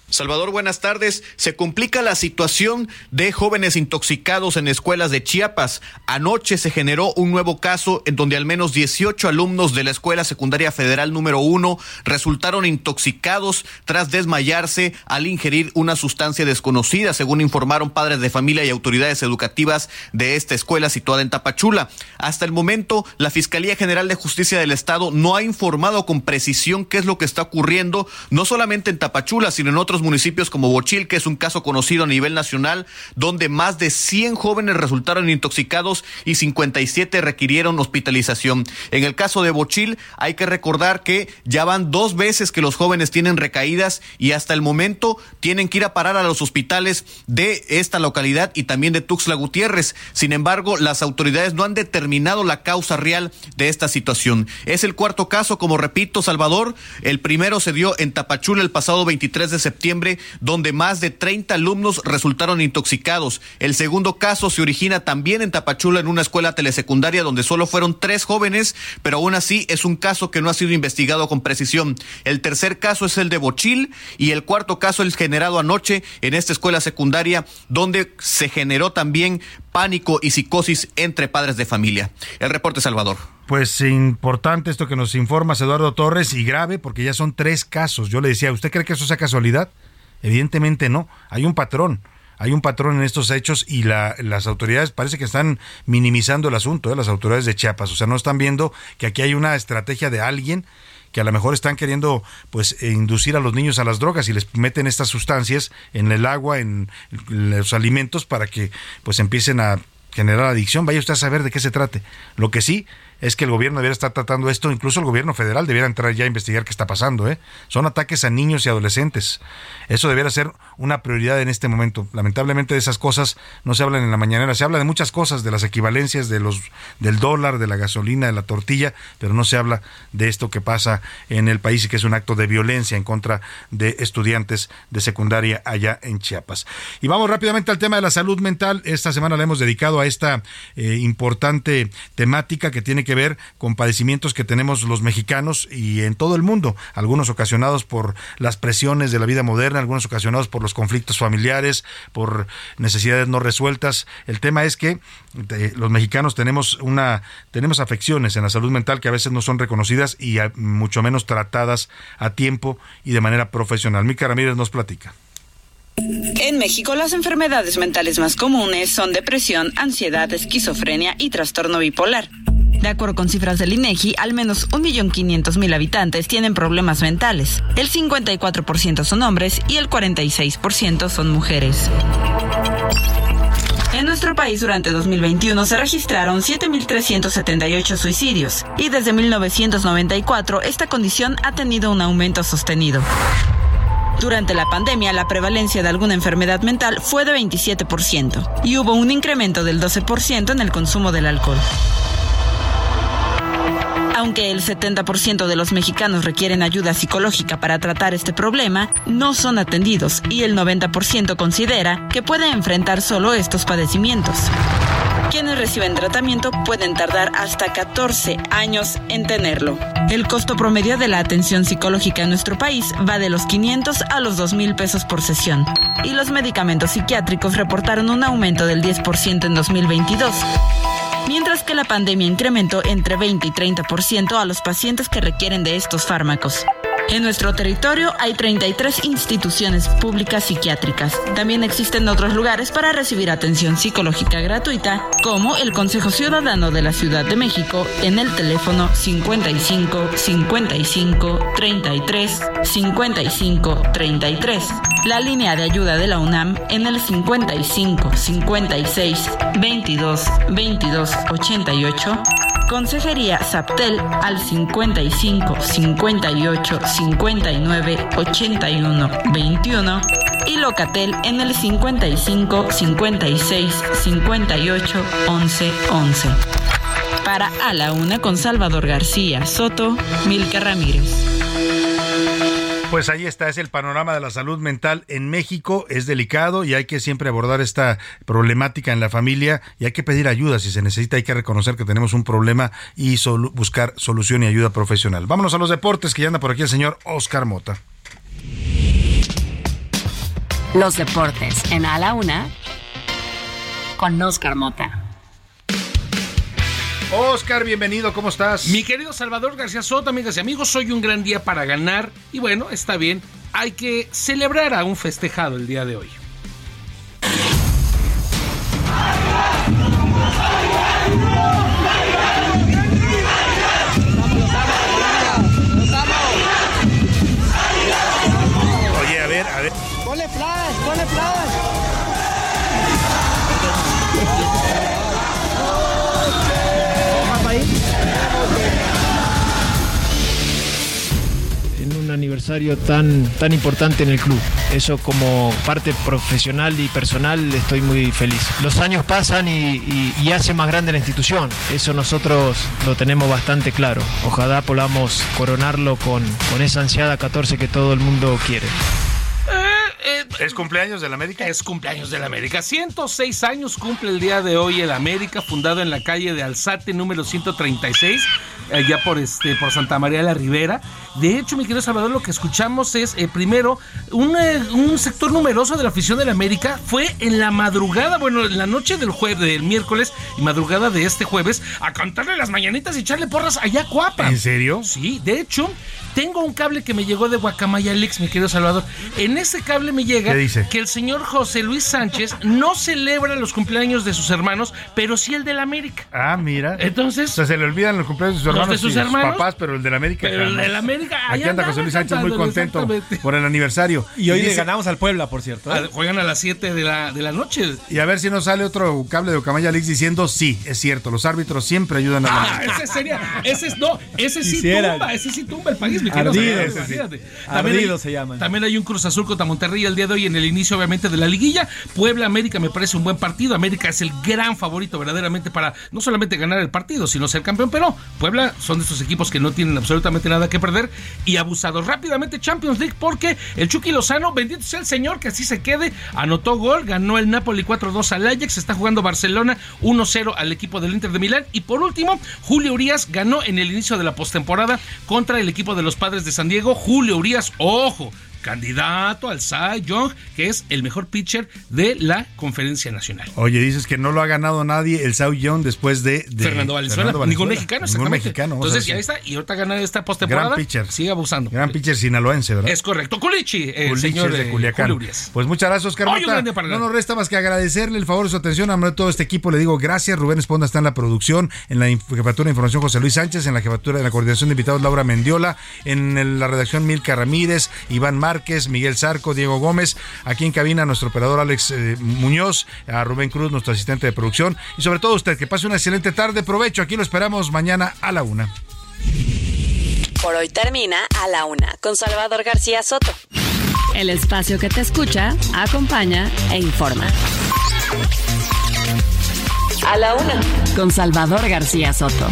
Speaker 35: Salvador, buenas tardes. Se complica la situación de jóvenes intoxicados en escuelas de Chiapas. Anoche se generó un nuevo caso en donde al menos 18 alumnos de la Escuela Secundaria Federal número 1 resultaron intoxicados tras desmayarse al ingerir una sustancia desconocida, según informaron padres de familia y autoridades educativas de esta escuela situada en Tapachula. Hasta el momento, la Fiscalía General de Justicia del Estado no ha informado con precisión qué es lo que está ocurriendo, no solamente en Tapachula, sino en otros municipios como Bochil, que es un caso conocido a nivel nacional, donde más de 100 jóvenes resultaron intoxicados y 57 requirieron hospitalización. En el caso de Bochil, hay que recordar que ya van dos veces que los jóvenes tienen recaídas y hasta el momento tienen que ir a parar a los hospitales de esta localidad y también de Tuxtla Gutiérrez. Sin embargo, las autoridades no han determinado la causa real de esta situación. Es el cuarto caso, como repito, Salvador. El primero se dio en Tapachula el pasado 23 de septiembre donde más de 30 alumnos resultaron intoxicados. El segundo caso se origina también en Tapachula, en una escuela telesecundaria, donde solo fueron tres jóvenes, pero aún así es un caso que no ha sido investigado con precisión. El tercer caso es el de Bochil y el cuarto caso es generado anoche en esta escuela secundaria, donde se generó también pánico y psicosis entre padres de familia. El reporte, Salvador.
Speaker 6: Pues importante esto que nos informas Eduardo Torres y grave porque ya son tres casos. Yo le decía, ¿usted cree que eso sea casualidad? Evidentemente no, hay un patrón. Hay un patrón en estos hechos y la, las autoridades parece que están minimizando el asunto, ¿eh? las autoridades de Chiapas. O sea, no están viendo que aquí hay una estrategia de alguien que a lo mejor están queriendo pues eh, inducir a los niños a las drogas y les meten estas sustancias en el agua, en los alimentos para que pues empiecen a generar adicción. Vaya usted a saber de qué se trate. Lo que sí es que el gobierno debería estar tratando esto, incluso el gobierno federal debería entrar ya a investigar qué está pasando. ¿eh? Son ataques a niños y adolescentes. Eso debería ser una prioridad en este momento. Lamentablemente de esas cosas no se hablan en la mañanera, se habla de muchas cosas, de las equivalencias de los, del dólar, de la gasolina, de la tortilla, pero no se habla de esto que pasa en el país y que es un acto de violencia en contra de estudiantes de secundaria allá en Chiapas. Y vamos rápidamente al tema de la salud mental. Esta semana la hemos dedicado a esta eh, importante temática que tiene que ver con padecimientos que tenemos los mexicanos y en todo el mundo, algunos ocasionados por las presiones de la vida moderna, algunos ocasionados por los conflictos familiares, por necesidades no resueltas. El tema es que eh, los mexicanos tenemos una tenemos afecciones en la salud mental que a veces no son reconocidas y mucho menos tratadas a tiempo y de manera profesional. Mica Ramírez nos platica.
Speaker 21: En México, las enfermedades mentales más comunes son depresión, ansiedad, esquizofrenia y trastorno bipolar. De acuerdo con cifras del INEGI, al menos 1.500.000 habitantes tienen problemas mentales. El 54% son hombres y el 46% son mujeres. En nuestro país durante 2021 se registraron 7.378 suicidios y desde 1994 esta condición ha tenido un aumento sostenido. Durante la pandemia, la prevalencia de alguna enfermedad mental fue de 27% y hubo un incremento del 12% en el consumo del alcohol. Aunque el 70% de los mexicanos requieren ayuda psicológica para tratar este problema, no son atendidos y el 90% considera que puede enfrentar solo estos padecimientos. Quienes reciben tratamiento pueden tardar hasta 14 años en tenerlo. El costo promedio de la atención psicológica en nuestro país va de los 500 a los 2 mil pesos por sesión. Y los medicamentos psiquiátricos reportaron un aumento del 10% en 2022 mientras que la pandemia incrementó entre 20 y 30% a los pacientes que requieren de estos fármacos. En nuestro territorio hay 33 instituciones públicas psiquiátricas. También existen otros lugares para recibir atención psicológica gratuita, como el Consejo Ciudadano de la Ciudad de México en el teléfono 55 55 33 55 33. La línea de ayuda de la UNAM en el 55 56 22 22 88 Consejería Saptel al 55 58 59 81 21 y Locatel en el 55 56 58 11 11. Para A la Una con Salvador García Soto, Milka Ramírez.
Speaker 6: Pues ahí está, es el panorama de la salud mental en México. Es delicado y hay que siempre abordar esta problemática en la familia y hay que pedir ayuda. Si se necesita, hay que reconocer que tenemos un problema y buscar solución y ayuda profesional. Vámonos a los deportes, que ya anda por aquí el señor Oscar Mota.
Speaker 11: Los deportes en A la Una con Oscar Mota.
Speaker 6: Oscar, bienvenido, ¿cómo estás?
Speaker 36: Mi querido Salvador García Soto, amigas y amigos, hoy un gran día para ganar y bueno, está bien, hay que celebrar a un festejado el día de hoy.
Speaker 37: Tan, tan importante en el club. Eso como parte profesional y personal estoy muy feliz. Los años pasan y, y, y hace más grande la institución. Eso nosotros lo tenemos bastante claro. Ojalá podamos coronarlo con, con esa ansiada 14 que todo el mundo quiere.
Speaker 6: ¿Es cumpleaños del América?
Speaker 36: Es cumpleaños del América. 106 años cumple el día de hoy el América, fundado en la calle de Alzate, número 136, allá por, este, por Santa María de la Ribera. De hecho, mi querido Salvador, lo que escuchamos es, eh, primero, un, eh, un sector numeroso de la afición del América fue en la madrugada, bueno, en la noche del jueves, del miércoles y madrugada de este jueves, a cantarle las mañanitas y echarle porras allá a Cuapa.
Speaker 6: ¿En serio?
Speaker 36: Sí, de hecho, tengo un cable que me llegó de Guacamaya Lex, mi querido Salvador. En ese cable me llega que el señor José Luis Sánchez no celebra los cumpleaños de sus hermanos, pero sí el del América.
Speaker 6: Ah, mira.
Speaker 36: Entonces-
Speaker 6: O sea, se le olvidan los cumpleaños de sus
Speaker 36: Los
Speaker 6: hermanos.
Speaker 36: de sus
Speaker 6: y
Speaker 36: hermanos,
Speaker 6: papás, pero el del América.
Speaker 36: pero el del América, ahí
Speaker 6: Aquí anda José Luis Sánchez muy contento por el aniversario.
Speaker 38: Y hoy
Speaker 6: dice-
Speaker 38: ganamos al Puebla, por cierto. ¿eh?
Speaker 36: Ah, Juegan a las 7 de la, de la noche.
Speaker 6: Y a ver si nos sale otro cable de Ocamaya Leaks diciendo sí, es cierto, los árbitros siempre ayudan a la
Speaker 36: Ah, ese sería, ese es, no, ese sí
Speaker 38: Quisiera.
Speaker 36: tumba, ese sí tumba el país, mi querido
Speaker 38: Ardido, ese sí. Ardido
Speaker 36: hay,
Speaker 38: se llaman.
Speaker 36: También hay un Cruz Azul contra Monterrey el día de hoy en el inicio, obviamente, de la liguilla. Puebla América me parece un buen partido. América es el gran favorito verdaderamente para no solamente ganar el partido, sino ser campeón. Pero Puebla son de esos equipos que no tienen absolutamente nada que perder y abusados. Rápidamente Champions League porque el Chucky Lozano, bendito sea el señor, que así se quede, anotó gol, ganó el Napoli 4-2 al Ajax, está jugando Barcelona 1-0 al equipo del Inter de Milán. Y por último, Julio Urias ganó en el inicio de la postemporada contra el equipo de los Padres de San Diego. Julio Urias, ojo, candidato al Cy Young, que es el mejor pitcher de la conferencia nacional.
Speaker 6: Oye, dices que no lo ha ganado nadie el Sao Young después de, de
Speaker 36: Fernando Valenzuela,
Speaker 6: Fernando
Speaker 36: ningún
Speaker 6: Valenzuela.
Speaker 36: mexicano,
Speaker 6: Ningún
Speaker 36: exactamente.
Speaker 6: mexicano. vamos a
Speaker 36: Entonces
Speaker 6: ver
Speaker 36: ya está, y ahorita gana esta postemporada.
Speaker 6: Gran pitcher.
Speaker 36: Sigue abusando.
Speaker 6: Gran pitcher sinaloense, ¿verdad?
Speaker 36: Es correcto. Culichi, el
Speaker 6: Culichi
Speaker 36: señor
Speaker 6: de
Speaker 36: eh,
Speaker 6: Culiacán.
Speaker 36: Julio.
Speaker 6: Pues muchas gracias, Oscar
Speaker 36: Hoy
Speaker 6: Mota. No nos resta más que agradecerle el favor de su atención. A todo este equipo le digo gracias. Rubén Esponda está en la producción, en la jefatura de información José Luis Sánchez, en la jefatura de la coordinación de invitados Laura Mendiola, en la redacción Milka Ramírez, Iván Márquez, Miguel Zarco, Diego Gómez, aquí en cabina nuestro operador Alex eh, Muñoz, a Rubén Cruz, nuestro asistente de producción, y sobre todo usted, que pase una excelente tarde. Provecho, aquí lo esperamos mañana a la una.
Speaker 3: Por hoy termina a la una con Salvador García Soto.
Speaker 11: El espacio que te escucha, acompaña e informa.
Speaker 3: A la una.
Speaker 11: Con Salvador García Soto.